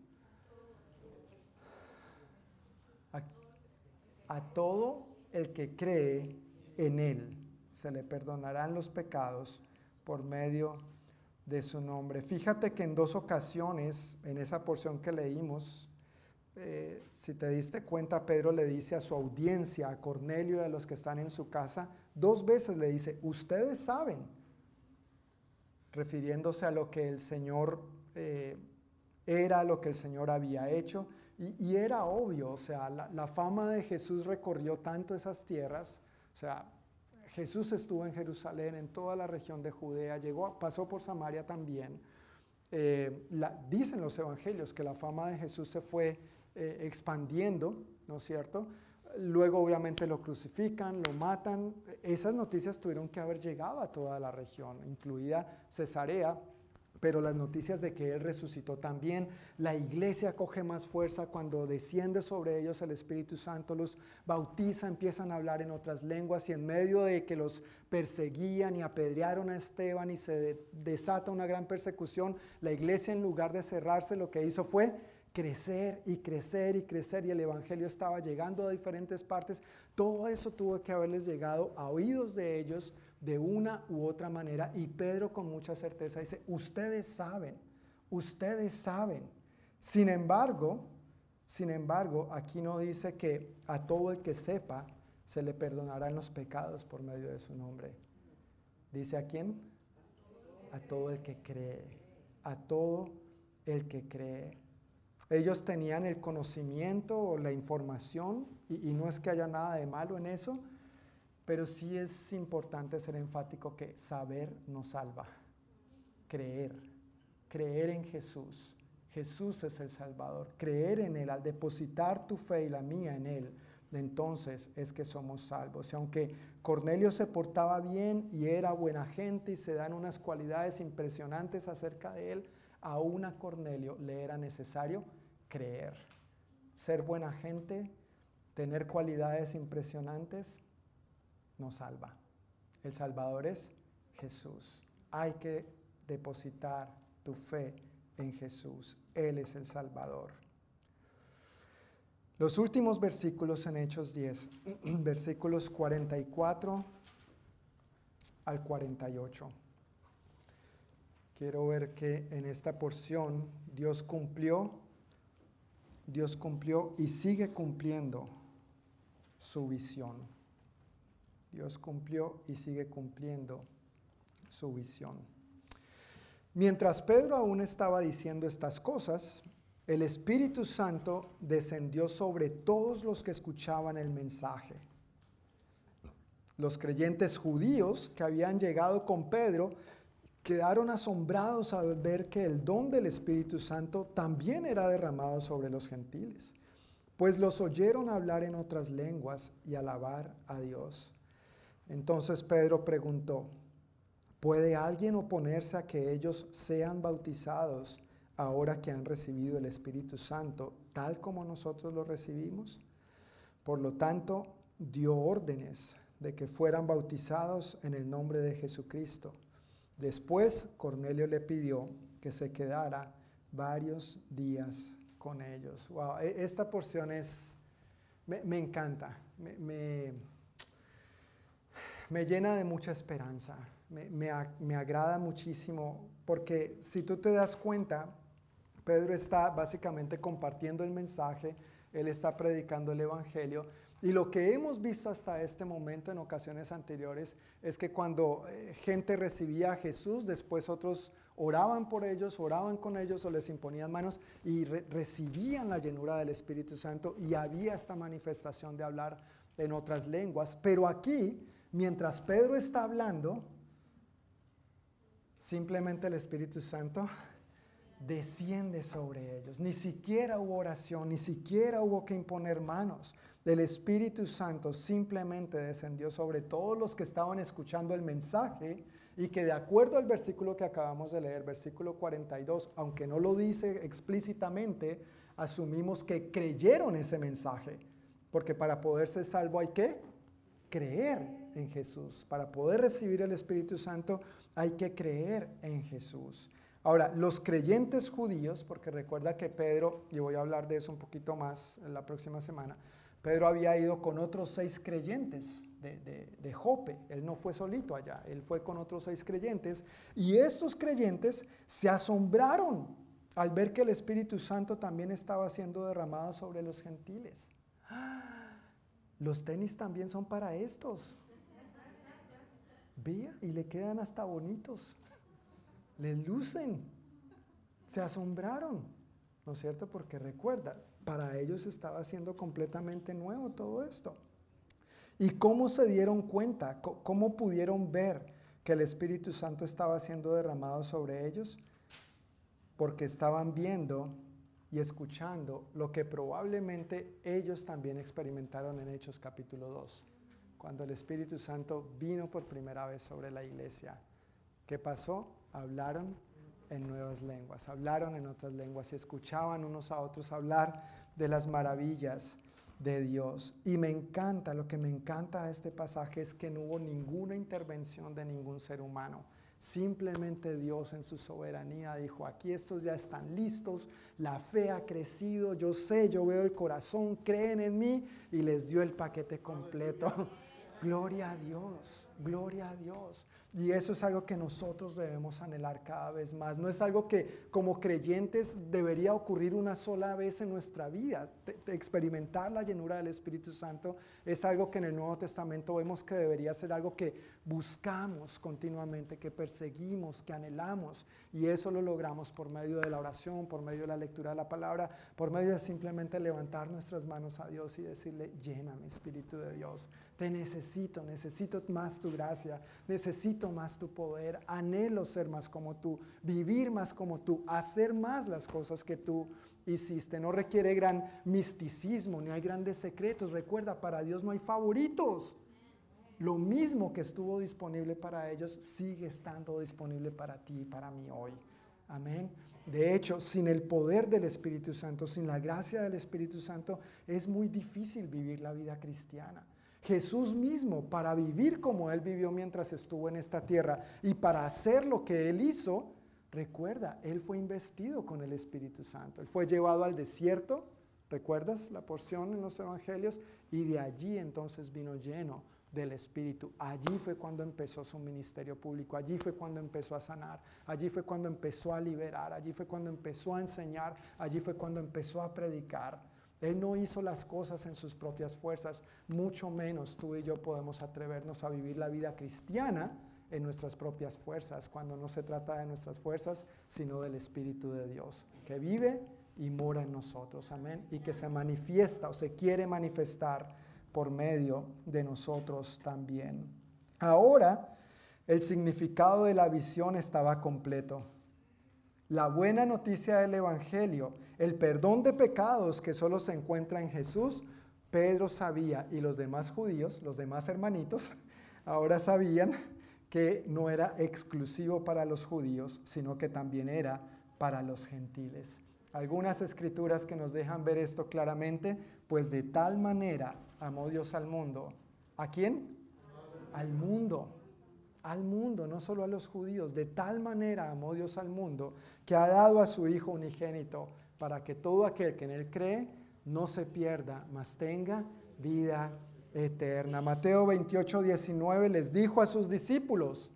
A, todo el que cree en Él se le perdonarán los pecados por medio de su nombre. Fíjate que en dos ocasiones, en esa porción que leímos, eh, si te diste cuenta, Pedro le dice a su audiencia, a Cornelio y a los que están en su casa, dos veces le dice, ustedes saben, refiriéndose a lo que el Señor eh, era, lo que el Señor había hecho, y, era obvio, o sea, la, la fama de Jesús recorrió tanto esas tierras, o sea, Jesús estuvo en Jerusalén, en toda la región de Judea, llegó, pasó por Samaria también. Eh, dicen los evangelios que la fama de Jesús se fue eh, expandiendo, ¿no es cierto? Luego obviamente lo crucifican, lo matan. Esas noticias tuvieron que haber llegado a toda la región, incluida Cesarea, pero las noticias de que Él resucitó también, la iglesia coge más fuerza cuando desciende sobre ellos el Espíritu Santo, los bautiza, empiezan a hablar en otras lenguas y en medio de que los perseguían y apedrearon a Esteban y se desata una gran persecución, la iglesia en lugar de cerrarse lo que hizo fue crecer y crecer y crecer y el Evangelio estaba llegando a diferentes partes, todo eso tuvo que haberles llegado a oídos de ellos de una u otra manera. Y Pedro con mucha certeza dice, ustedes saben, ustedes saben. Sin embargo, sin embargo, aquí no dice que a todo el que sepa se le perdonarán los pecados por medio de su nombre. Dice a quién? A todo el que cree, a todo el que cree. Ellos tenían el conocimiento o la información, y, y no es que haya nada de malo en eso, pero sí es importante ser enfático que saber nos salva. Creer, creer en Jesús. Jesús es el Salvador. Creer en Él, al depositar tu fe y la mía en Él, entonces es que somos salvos. Y aunque Cornelio se portaba bien y era buena gente y se dan unas cualidades impresionantes acerca de él, aún a Cornelio le era necesario creer. Ser buena gente, tener cualidades impresionantes, nos salva. El Salvador es Jesús. Hay que depositar tu fe en Jesús. Él es el Salvador. Los últimos versículos en Hechos 10, versículos 44 al 48. Quiero ver que en esta porción Dios cumplió, Dios cumplió y sigue cumpliendo su visión. Dios cumplió y sigue cumpliendo su visión. Mientras Pedro aún estaba diciendo estas cosas, el Espíritu Santo descendió sobre todos los que escuchaban el mensaje. Los creyentes judíos que habían llegado con Pedro quedaron asombrados al ver que el don del Espíritu Santo también era derramado sobre los gentiles, pues los oyeron hablar en otras lenguas y alabar a Dios. Entonces Pedro preguntó, ¿puede alguien oponerse a que ellos sean bautizados ahora que han recibido el Espíritu Santo, tal como nosotros lo recibimos? Por lo tanto, dio órdenes de que fueran bautizados en el nombre de Jesucristo. Después Cornelio le pidió que se quedara varios días con ellos. Wow, e- esta porción es, me, encanta, me- me llena de mucha esperanza, me, agrada muchísimo, porque si tú te das cuenta, Pedro está básicamente compartiendo el mensaje, él está predicando el Evangelio. Y lo que hemos visto hasta este momento en ocasiones anteriores es que cuando eh, gente recibía a Jesús, después otros oraban por ellos, oraban con ellos o les imponían manos y re- recibían la llenura del Espíritu Santo y había esta manifestación de hablar en otras lenguas. Pero aquí, mientras Pedro está hablando, simplemente el Espíritu Santo desciende sobre ellos. Ni siquiera hubo oración, ni siquiera hubo que imponer manos. El Espíritu Santo simplemente descendió sobre todos los que estaban escuchando el mensaje y que de acuerdo al versículo que acabamos de leer, versículo 42, aunque no lo dice explícitamente, asumimos que creyeron ese mensaje, porque para poder ser salvo hay que creer en Jesús. Para poder recibir el Espíritu Santo hay que creer en Jesús. Ahora, los creyentes judíos, porque recuerda que Pedro, y voy a hablar de eso un poquito más la próxima semana, Pedro había ido con otros seis creyentes de, de, de Jope, él no fue solito allá, él fue con otros seis creyentes, y estos creyentes se asombraron al ver que el Espíritu Santo también estaba siendo derramado sobre los gentiles. Los tenis también son para estos. Vea, y le quedan hasta bonitos. Les lucen. Se asombraron. ¿No es cierto? Porque recuerda, para ellos estaba siendo completamente nuevo todo esto. ¿Y cómo se dieron cuenta? ¿Cómo pudieron ver que el Espíritu Santo estaba siendo derramado sobre ellos? Porque estaban viendo y escuchando lo que probablemente ellos también experimentaron en Hechos capítulo 2, cuando el Espíritu Santo vino por primera vez sobre la iglesia. ¿Qué pasó? Hablaron en nuevas lenguas, hablaron en otras lenguas y escuchaban unos a otros hablar de las maravillas de Dios. Y me encanta, lo que me encanta de este pasaje es que no hubo ninguna intervención de ningún ser humano. Simplemente Dios en su soberanía dijo, aquí estos ya están listos, la fe ha crecido, yo sé, yo veo el corazón, creen en mí y les dio el paquete completo. Gloria a Dios, gloria a Dios. Y eso es algo que nosotros debemos anhelar cada vez más. No es algo que como creyentes debería ocurrir una sola vez en nuestra vida. Experimentar la llenura del Espíritu Santo es algo que en el Nuevo Testamento vemos que debería ser algo que buscamos continuamente, que perseguimos, que anhelamos. Y eso lo logramos por medio de la oración, por medio de la lectura de la palabra, por medio de simplemente levantar nuestras manos a Dios y decirle, lléname Espíritu de Dios. Te necesito, necesito más tu gracia, necesito más tu poder, anhelo ser más como tú, vivir más como tú, hacer más las cosas que tú hiciste. No requiere gran misticismo, ni hay grandes secretos. Recuerda, para Dios no hay favoritos. Lo mismo que estuvo disponible para ellos sigue estando disponible para ti y para mí hoy. Amén. De hecho, sin el poder del Espíritu Santo, sin la gracia del Espíritu Santo, es muy difícil vivir la vida cristiana. Jesús mismo, para vivir como Él vivió mientras estuvo en esta tierra y para hacer lo que Él hizo, recuerda, Él fue investido con el Espíritu Santo. Él fue llevado al desierto, ¿recuerdas la porción en los evangelios? Y de allí entonces vino lleno del Espíritu. Allí fue cuando empezó su ministerio público, allí fue cuando empezó a sanar, allí fue cuando empezó a liberar, allí fue cuando empezó a enseñar, allí fue cuando empezó a predicar. Él no hizo las cosas en sus propias fuerzas, mucho menos tú y yo podemos atrevernos a vivir la vida cristiana en nuestras propias fuerzas, cuando no se trata de nuestras fuerzas, sino del Espíritu de Dios, que vive y mora en nosotros, amén, y que se manifiesta o se quiere manifestar por medio de nosotros también. Ahora, el significado de la visión estaba completo. La buena noticia del Evangelio, el perdón de pecados que solo se encuentra en Jesús, Pedro sabía y los demás judíos, los demás hermanitos, ahora sabían que no era exclusivo para los judíos, sino que también era para los gentiles. Algunas escrituras que nos dejan ver esto claramente, pues de tal manera amó Dios al mundo. ¿A quién? Al mundo. Al mundo, no solo a los judíos. De tal manera amó Dios al mundo que ha dado a su Hijo unigénito para que todo aquel que en Él cree no se pierda, mas tenga vida eterna. Mateo 28, 19 les dijo a sus discípulos,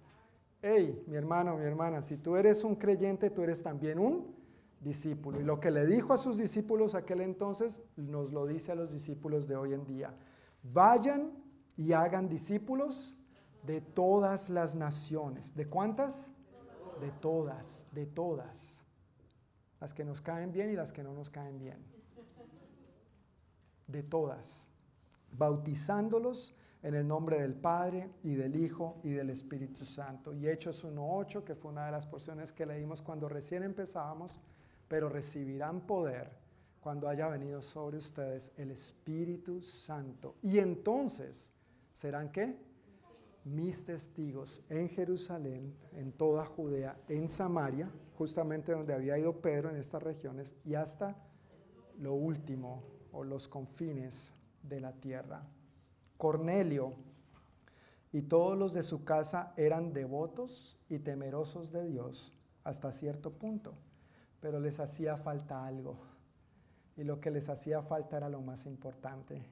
hey, mi hermano, mi hermana, si tú eres un creyente, tú eres también un discípulo. Y lo que le dijo a sus discípulos aquel entonces, nos lo dice a los discípulos de hoy en día. Vayan y hagan discípulos de todas las naciones. ¿De cuántas? De todas, de todas. Las que nos caen bien y las que no nos caen bien. De todas. Bautizándolos en el nombre del Padre y del Hijo y del Espíritu Santo. Y Hechos 1.8, que fue una de las porciones que leímos cuando recién empezábamos, pero recibirán poder cuando haya venido sobre ustedes el Espíritu Santo. Y entonces serán qué? Mis testigos en Jerusalén, en toda Judea, en Samaria, justamente donde había ido Pedro en estas regiones, y hasta lo último o los confines de la tierra. Cornelio y todos los de su casa eran devotos y temerosos de Dios hasta cierto punto, pero les hacía falta algo. Y lo que les hacía falta era lo más importante.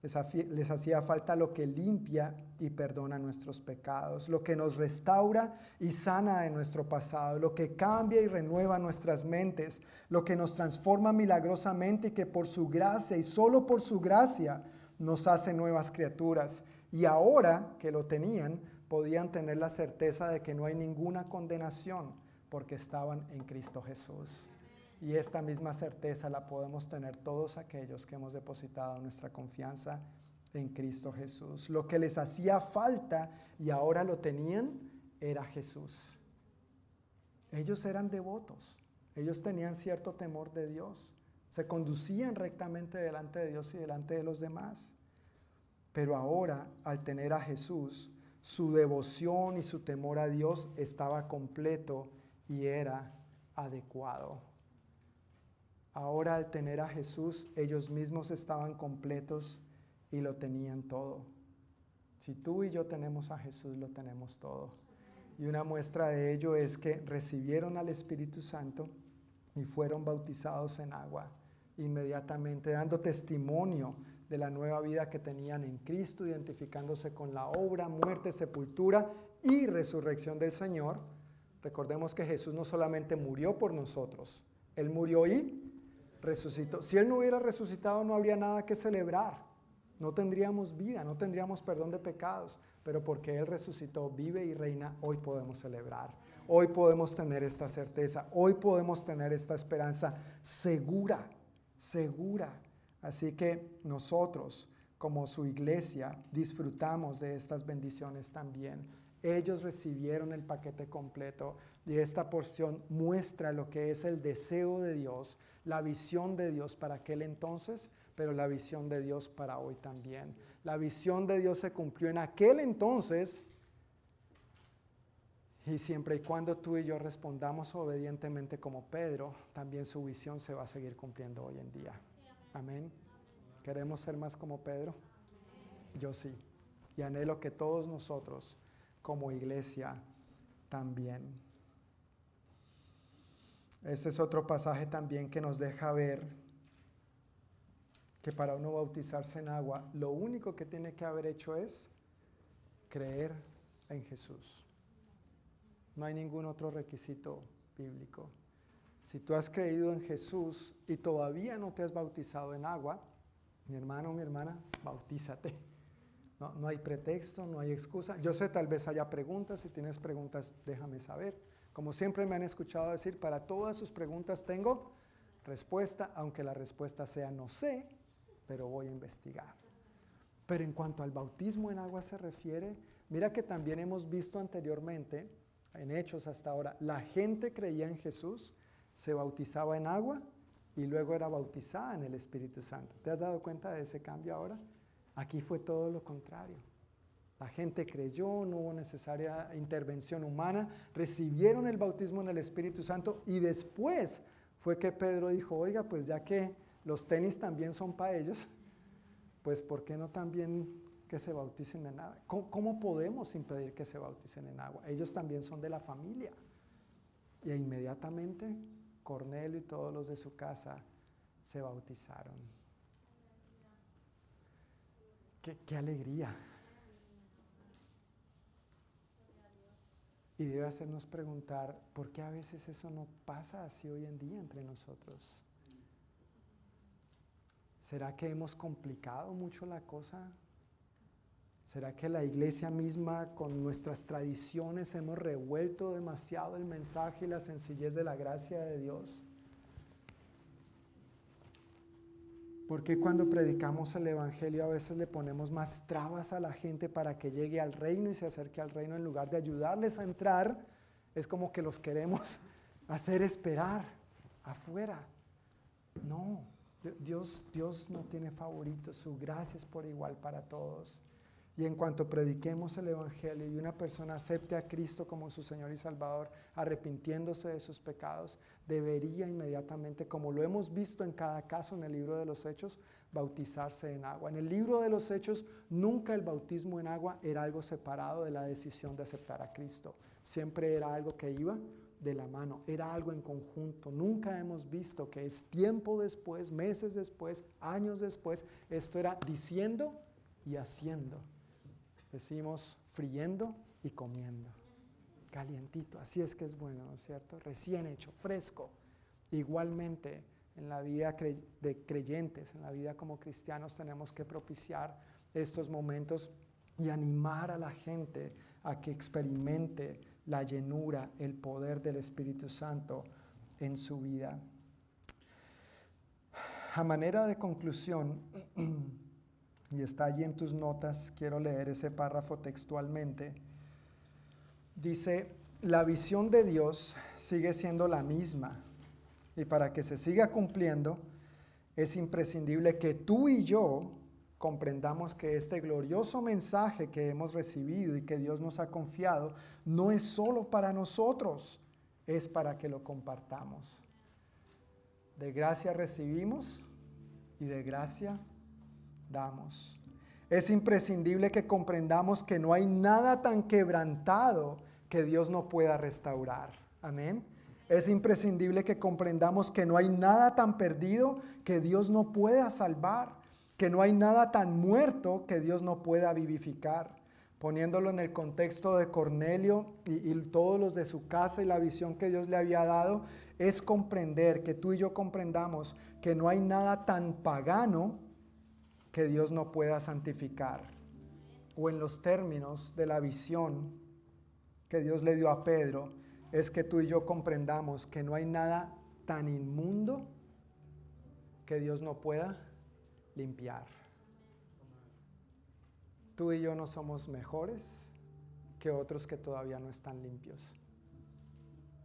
Les, hacía falta lo que limpia y perdona nuestros pecados, lo que nos restaura y sana de nuestro pasado, lo que cambia y renueva nuestras mentes, lo que nos transforma milagrosamente y que por su gracia y solo por su gracia nos hace nuevas criaturas. Y ahora que lo tenían, podían tener la certeza de que no hay ninguna condenación porque estaban en Cristo Jesús. Y esta misma certeza la podemos tener todos aquellos que hemos depositado nuestra confianza en Cristo Jesús. Lo que les hacía falta y ahora lo tenían era Jesús. Ellos eran devotos, ellos tenían cierto temor de Dios, se conducían rectamente delante de Dios y delante de los demás. Pero ahora, al tener a Jesús, su devoción y su temor a Dios estaba completo y era adecuado. Ahora al tener a Jesús, ellos mismos estaban completos y lo tenían todo. Si tú y yo tenemos a Jesús, lo tenemos todo. Y una muestra de ello es que recibieron al Espíritu Santo y fueron bautizados en agua inmediatamente, dando testimonio de la nueva vida que tenían en Cristo, identificándose con la obra, muerte, sepultura y resurrección del Señor. Recordemos que Jesús no solamente murió por nosotros, Él murió y resucitó. Si Él no hubiera resucitado no habría nada que celebrar. No tendríamos vida, no tendríamos perdón de pecados, pero porque Él resucitó, vive y reina, hoy podemos celebrar. Hoy podemos tener esta certeza, hoy podemos tener esta esperanza segura, segura. Así que nosotros, como su iglesia, disfrutamos de estas bendiciones también. Ellos recibieron el paquete completo y esta porción muestra lo que es el deseo de Dios la visión de Dios para aquel entonces, pero la visión de Dios para hoy también. La visión de Dios se cumplió en aquel entonces y siempre y cuando tú y yo respondamos obedientemente como Pedro, también su visión se va a seguir cumpliendo hoy en día. Amén. ¿Queremos ser más como Pedro? Yo sí. Y anhelo que todos nosotros como iglesia también. Este es otro pasaje también que nos deja ver que para uno bautizarse en agua, lo único que tiene que haber hecho es creer en Jesús. No hay ningún otro requisito bíblico. Si tú has creído en Jesús y todavía no te has bautizado en agua, mi hermano mi hermana, bautízate. No, no hay pretexto, no hay excusa. Yo sé, tal vez haya preguntas. Si tienes preguntas, déjame saber. Como siempre me han escuchado decir, para todas sus preguntas tengo respuesta, aunque la respuesta sea no sé, pero voy a investigar. Pero en cuanto al bautismo en agua se refiere, mira que también hemos visto anteriormente, en hechos hasta ahora, la gente creía en Jesús, se bautizaba en agua y luego era bautizada en el Espíritu Santo. ¿Te has dado cuenta de ese cambio ahora? Aquí fue todo lo contrario. La gente creyó, no hubo necesaria intervención humana, recibieron el bautismo en el Espíritu Santo y después fue que Pedro dijo, oiga, pues ya que los tenis también son para ellos, pues ¿por qué no también que se bauticen en agua? ¿Cómo, podemos impedir que se bauticen en agua? Ellos también son de la familia. Y inmediatamente Cornelio y todos los de su casa se bautizaron. Qué, qué alegría. Y debe hacernos preguntar, ¿por qué a veces eso no pasa así hoy en día entre nosotros? ¿Será que hemos complicado mucho la cosa? ¿Será que la iglesia misma con nuestras tradiciones hemos revuelto demasiado el mensaje y la sencillez de la gracia de Dios? Porque cuando predicamos el Evangelio a veces le ponemos más trabas a la gente para que llegue al reino y se acerque al reino en lugar de ayudarles a entrar? Es como que los queremos hacer esperar afuera. No, Dios, Dios no tiene favoritos, su gracia es por igual para todos. Y en cuanto prediquemos el Evangelio y una persona acepte a Cristo como su Señor y Salvador, arrepintiéndose de sus pecados, debería inmediatamente, como lo hemos visto en cada caso en el libro de los Hechos, bautizarse en agua. En el libro de los Hechos, nunca el bautismo en agua era algo separado de la decisión de aceptar a Cristo. Siempre era algo que iba de la mano, era algo en conjunto. Nunca hemos visto que es tiempo después, meses después, años después, esto era diciendo y haciendo. Decimos friendo y comiendo. Calientito, así es que es bueno, ¿no es cierto? Recién hecho, fresco. Igualmente, en la vida de creyentes, en la vida como cristianos, tenemos que propiciar estos momentos y animar a la gente a que experimente la llenura, el poder del Espíritu Santo en su vida. A manera de conclusión, y está allí en tus notas, quiero leer ese párrafo textualmente. Dice, la visión de Dios sigue siendo la misma y para que se siga cumpliendo es imprescindible que tú y yo comprendamos que este glorioso mensaje que hemos recibido y que Dios nos ha confiado no es solo para nosotros, es para que lo compartamos. De gracia recibimos y de gracia damos. Es imprescindible que comprendamos que no hay nada tan quebrantado que Dios no pueda restaurar. Amén. Es imprescindible que comprendamos que no hay nada tan perdido que Dios no pueda salvar, que no hay nada tan muerto que Dios no pueda vivificar. Poniéndolo en el contexto de Cornelio y, todos los de su casa y la visión que Dios le había dado, es comprender, que tú y yo comprendamos que no hay nada tan pagano que Dios no pueda santificar. O en los términos de la visión que Dios le dio a Pedro, es que tú y yo comprendamos que no hay nada tan inmundo que Dios no pueda limpiar. Tú y yo no somos mejores que otros que todavía no están limpios.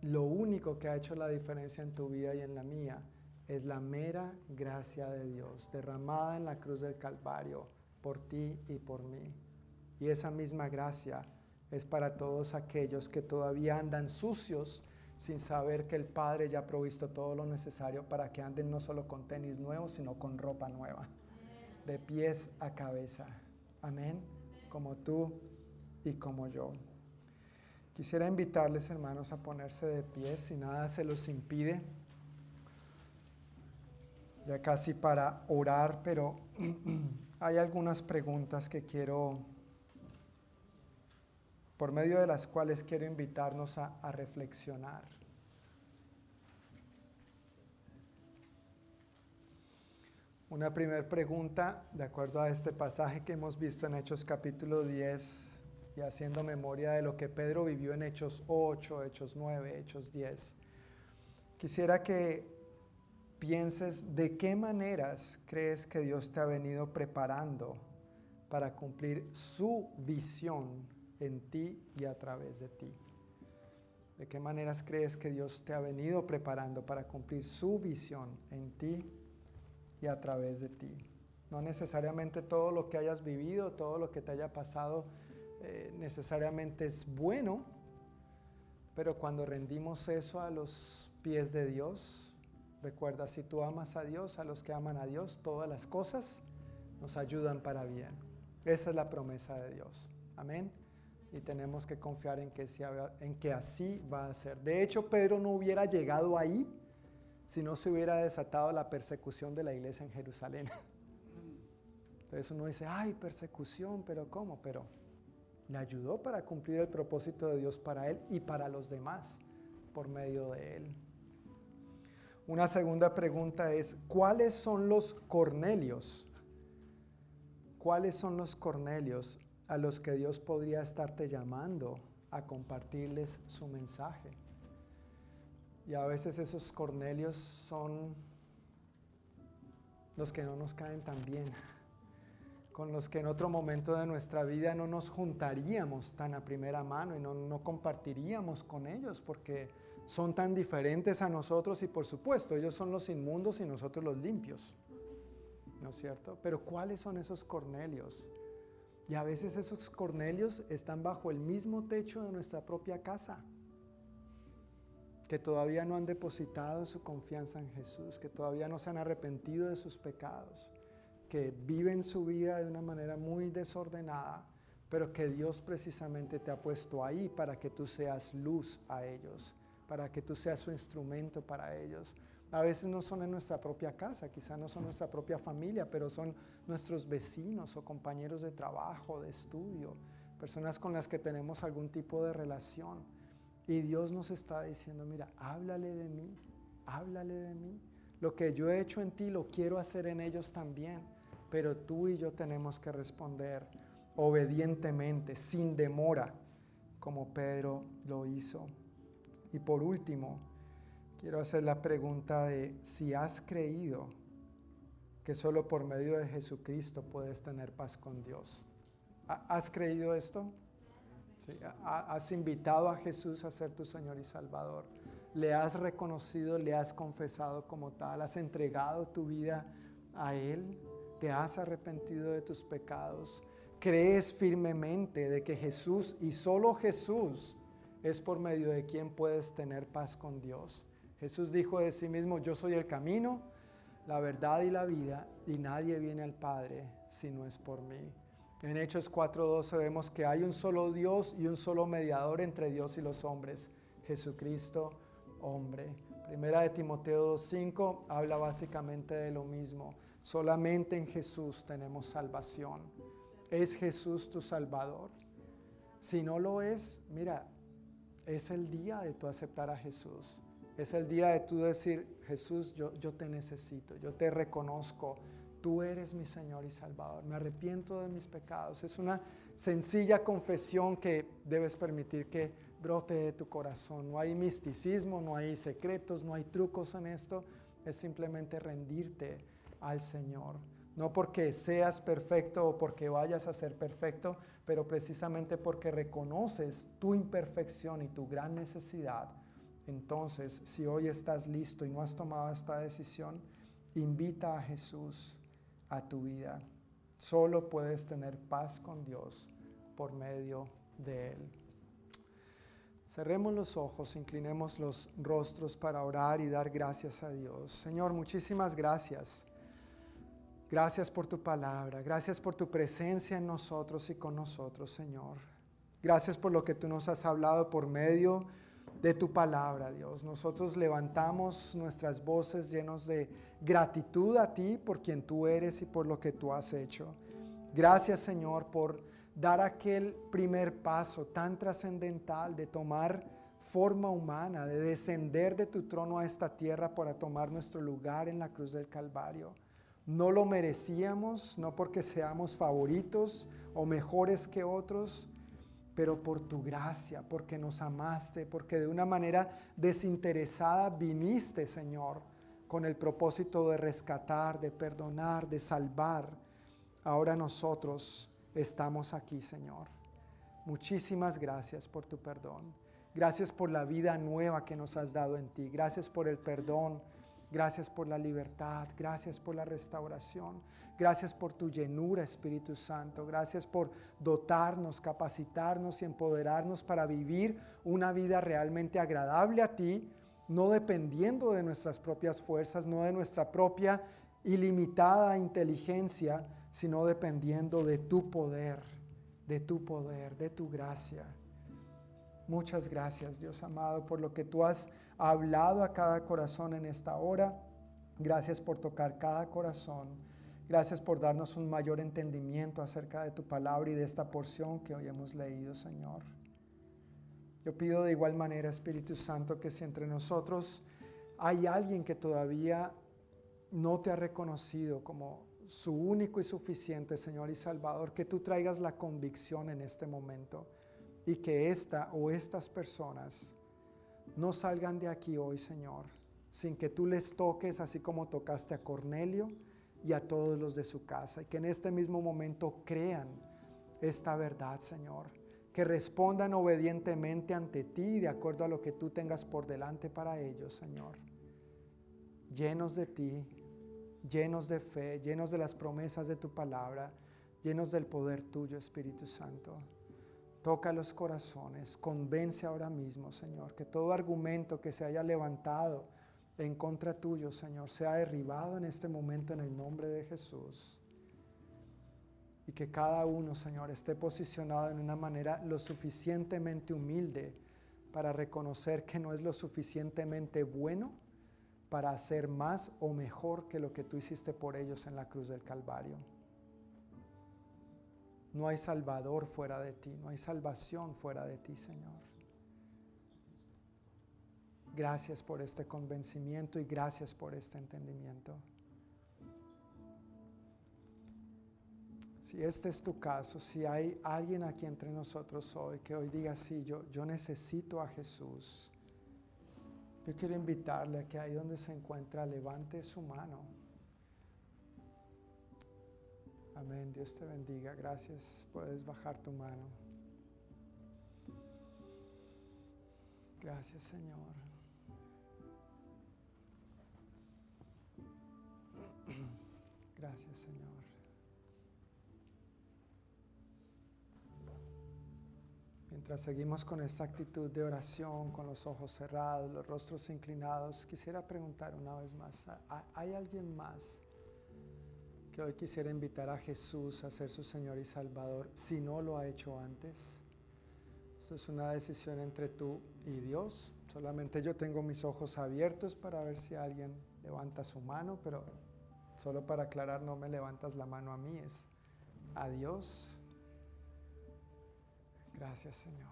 Lo único que ha hecho la diferencia en tu vida y en la mía es la mera gracia de Dios derramada en la cruz del Calvario por ti y por mí. Y esa misma gracia es para todos aquellos que todavía andan sucios sin saber que el Padre ya ha provisto todo lo necesario para que anden no solo con tenis nuevos, sino con ropa nueva, de pies a cabeza. Amén, como tú y como yo. Quisiera invitarles, hermanos, a ponerse de pie, si nada se los impide ya casi para orar, pero hay algunas preguntas que quiero, por medio de las cuales quiero invitarnos a, reflexionar. Una primera pregunta, de acuerdo a este pasaje que hemos visto en Hechos capítulo 10 y haciendo memoria de lo que Pedro vivió en Hechos 8, Hechos 9, Hechos 10. Quisiera que pienses de qué maneras crees que Dios te ha venido preparando para cumplir su visión en ti y a través de ti. ¿De qué maneras crees que Dios te ha venido preparando para cumplir su visión en ti y a través de ti? No necesariamente todo lo que hayas vivido, todo lo que te haya pasado eh, necesariamente es bueno, pero cuando rendimos eso a los pies de Dios, Recuerda, si tú amas a Dios, a los que aman a Dios, todas las cosas nos ayudan para bien. Esa es la promesa de Dios. Amén. Y tenemos que confiar en que, en que así va a ser. De hecho, Pedro no hubiera llegado ahí si no se hubiera desatado la persecución de la iglesia en Jerusalén. Entonces uno dice, ay, persecución, pero ¿cómo? Pero le ayudó para cumplir el propósito de Dios para él y para los demás por medio de él. Una segunda pregunta es, ¿cuáles son los Cornelios? ¿Cuáles son los Cornelios a los que Dios podría estarte llamando a compartirles su mensaje? Y a veces esos Cornelios son los que no nos caen tan bien, con los que en otro momento de nuestra vida no nos juntaríamos tan a primera mano y no, no compartiríamos con ellos porque son tan diferentes a nosotros y por supuesto ellos son los inmundos y nosotros los limpios. ¿No es cierto? Pero ¿cuáles son esos Cornelios? Y a veces esos Cornelios están bajo el mismo techo de nuestra propia casa, que todavía no han depositado su confianza en Jesús, que todavía no se han arrepentido de sus pecados, que viven su vida de una manera muy desordenada, pero que Dios precisamente te ha puesto ahí para que tú seas luz a ellos para que tú seas su instrumento para ellos. A veces no son en nuestra propia casa, quizá no son nuestra propia familia, pero son nuestros vecinos o compañeros de trabajo, de estudio, personas con las que tenemos algún tipo de relación. Y Dios nos está diciendo, mira, háblale de mí, háblale de mí. Lo que yo he hecho en ti lo quiero hacer en ellos también, pero tú y yo tenemos que responder obedientemente, sin demora, como Pedro lo hizo. Y por último, quiero hacer la pregunta de si has creído que solo por medio de Jesucristo puedes tener paz con Dios. ¿Has creído esto? ¿Has invitado a Jesús a ser tu Señor y Salvador? ¿Le has reconocido, le has confesado como tal? ¿Has entregado tu vida a Él? ¿Te has arrepentido de tus pecados? ¿Crees firmemente de que Jesús y solo Jesús es por medio de quien puedes tener paz con Dios. Jesús dijo de sí mismo, yo soy el camino, la verdad y la vida, y nadie viene al Padre si no es por mí. En Hechos 4.12 vemos que hay un solo Dios y un solo mediador entre Dios y los hombres, Jesucristo, hombre. Primera de Timoteo 2.5 habla básicamente de lo mismo. Solamente en Jesús tenemos salvación. ¿Es Jesús tu Salvador? Si no lo es, mira, es el día de tú aceptar a Jesús. Es el día de tú decir, Jesús, yo, yo te necesito, yo te reconozco, tú eres mi Señor y Salvador, me arrepiento de mis pecados. Es una sencilla confesión que debes permitir que brote de tu corazón. No hay misticismo, no hay secretos, no hay trucos en esto, es simplemente rendirte al Señor. No porque seas perfecto o porque vayas a ser perfecto, pero precisamente porque reconoces tu imperfección y tu gran necesidad. Entonces, si hoy estás listo y no has tomado esta decisión, invita a Jesús a tu vida. Solo puedes tener paz con Dios por medio de Él. Cerremos los ojos, inclinemos los rostros para orar y dar gracias a Dios. Señor, muchísimas gracias Gracias por tu palabra, gracias por tu presencia en nosotros y con nosotros, Señor. Gracias por lo que tú nos has hablado por medio de tu palabra, Dios. Nosotros levantamos nuestras voces llenos de gratitud a ti por quien tú eres y por lo que tú has hecho. Gracias, Señor, por dar aquel primer paso tan trascendental de tomar forma humana, de descender de tu trono a esta tierra para tomar nuestro lugar en la cruz del Calvario. No lo merecíamos, no porque seamos favoritos o mejores que otros, pero por tu gracia, porque nos amaste, porque de una manera desinteresada viniste, Señor, con el propósito de rescatar, de perdonar, de salvar. Ahora nosotros estamos aquí, Señor. Muchísimas gracias por tu perdón. Gracias por la vida nueva que nos has dado en ti. Gracias por el perdón Gracias por la libertad, gracias por la restauración, gracias por tu llenura, Espíritu Santo, gracias por dotarnos, capacitarnos y empoderarnos para vivir una vida realmente agradable a ti, no dependiendo de nuestras propias fuerzas, no de nuestra propia ilimitada inteligencia, sino dependiendo de tu poder, de tu poder, de tu gracia. Muchas gracias, Dios amado, por lo que tú has hablado a cada corazón en esta hora. Gracias por tocar cada corazón. Gracias por darnos un mayor entendimiento acerca de tu palabra y de esta porción que hoy hemos leído, Señor. Yo pido de igual manera, Espíritu Santo, que si entre nosotros hay alguien que todavía no te ha reconocido como su único y suficiente Señor y Salvador, que tú traigas la convicción en este momento y que esta o estas personas no salgan de aquí hoy, Señor, sin que tú les toques así como tocaste a Cornelio y a todos los de su casa, y que en este mismo momento crean esta verdad, Señor que respondan obedientemente ante ti de acuerdo a lo que tú tengas por delante para ellos, Señor. Llenos de ti, llenos de fe, llenos de las promesas de tu palabra, llenos del poder tuyo, Espíritu Santo. Toca los corazones, convence ahora mismo, Señor, que todo argumento que se haya levantado en contra tuyo, Señor, sea derribado en este momento en el nombre de Jesús y que cada uno, Señor, esté posicionado en una manera lo suficientemente humilde para reconocer que no es lo suficientemente bueno para hacer más o mejor que lo que tú hiciste por ellos en la cruz del Calvario. No hay salvador fuera de ti, no hay salvación fuera de ti, Señor. Gracias por este convencimiento y gracias por este entendimiento. Si este es tu caso, si hay alguien aquí entre nosotros hoy que hoy diga, sí, yo, yo necesito a Jesús, yo quiero invitarle a que ahí donde se encuentra levante su mano. Amén, Dios te bendiga, gracias, puedes bajar tu mano. Gracias Señor. Gracias Señor. Mientras seguimos con esta actitud de oración, con los ojos cerrados, los rostros inclinados, quisiera preguntar una vez más, ¿hay alguien más que hoy quisiera invitar a Jesús a ser su Señor y Salvador si no lo ha hecho antes? Esto es una decisión entre tú y Dios. Solamente yo tengo mis ojos abiertos para ver si alguien levanta su mano, pero solo para aclarar, no me levantas la mano a mí, es a Dios. Gracias Señor.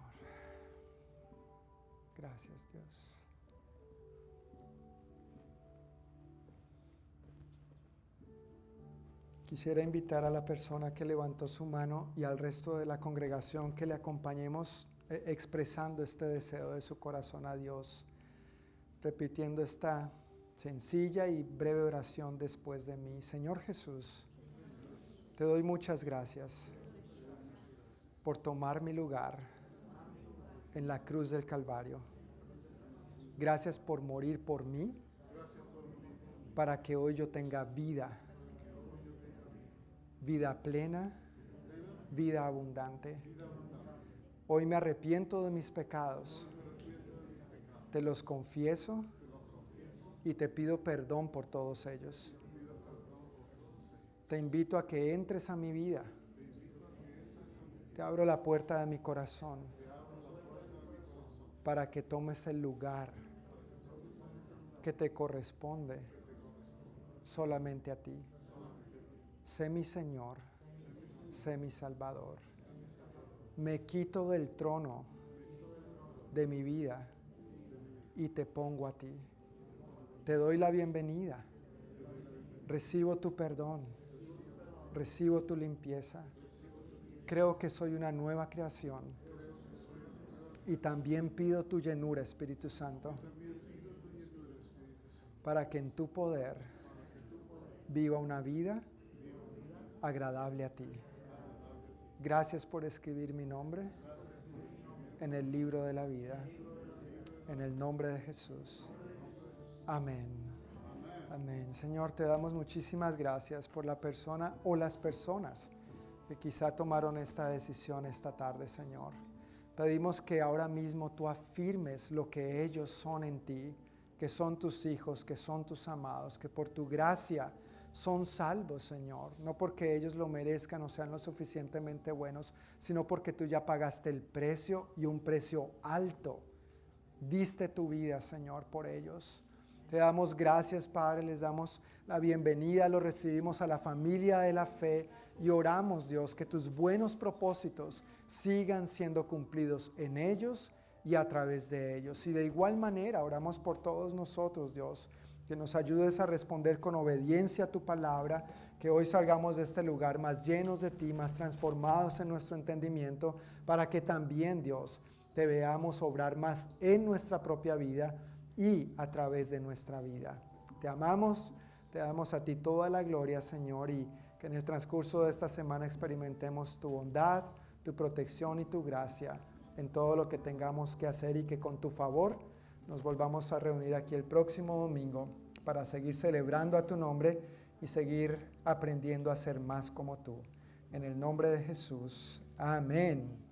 Gracias Dios. Quisiera invitar a la persona que levantó su mano y al resto de la congregación que le acompañemos eh, expresando este deseo de su corazón a Dios, repitiendo esta sencilla y breve oración después de mí. Señor Jesús, te doy muchas gracias por tomar mi lugar en la cruz del Calvario. Gracias por morir por mí para que hoy yo tenga vida, vida plena, vida abundante. Hoy me arrepiento de mis pecados, te los confieso y te pido perdón por todos ellos. Te invito a que entres a mi vida te abro la puerta de mi corazón para que tomes el lugar que te corresponde solamente a ti. Sé mi Señor, sé mi Salvador. Me quito del trono de mi vida y te pongo a ti. Te doy la bienvenida. Recibo tu perdón. Recibo tu limpieza Creo que soy una nueva creación. Y también pido tu llenura, Espíritu Santo, para que en tu poder viva una vida agradable a ti. Gracias por escribir mi nombre en el libro de la vida. En el nombre de Jesús. Amén. Amén. Señor, te damos muchísimas gracias por la persona o las personas que quizá tomaron esta decisión esta tarde, Señor. Pedimos que ahora mismo tú afirmes lo que ellos son en ti, que son tus hijos, que son tus amados, que por tu gracia son salvos, Señor, no porque ellos lo merezcan o sean lo suficientemente buenos, sino porque tú ya pagaste el precio y un precio alto. Diste tu vida, Señor, por ellos. Te damos gracias, Padre, les damos la bienvenida, los recibimos a la familia de la fe y oramos, Dios, que tus buenos propósitos sigan siendo cumplidos en ellos y a través de ellos. Y de igual manera oramos por todos nosotros, Dios, que nos ayudes a responder con obediencia a tu palabra, que hoy salgamos de este lugar más llenos de ti, más transformados en nuestro entendimiento, para que también, Dios, te veamos obrar más en nuestra propia vida y a través de nuestra vida. Te amamos, te damos a ti toda la gloria, Señor, y que en el transcurso de esta semana experimentemos tu bondad, tu protección y tu gracia en todo lo que tengamos que hacer y que con tu favor nos volvamos a reunir aquí el próximo domingo para seguir celebrando a tu nombre y seguir aprendiendo a ser más como tú. En el nombre de Jesús. Amén.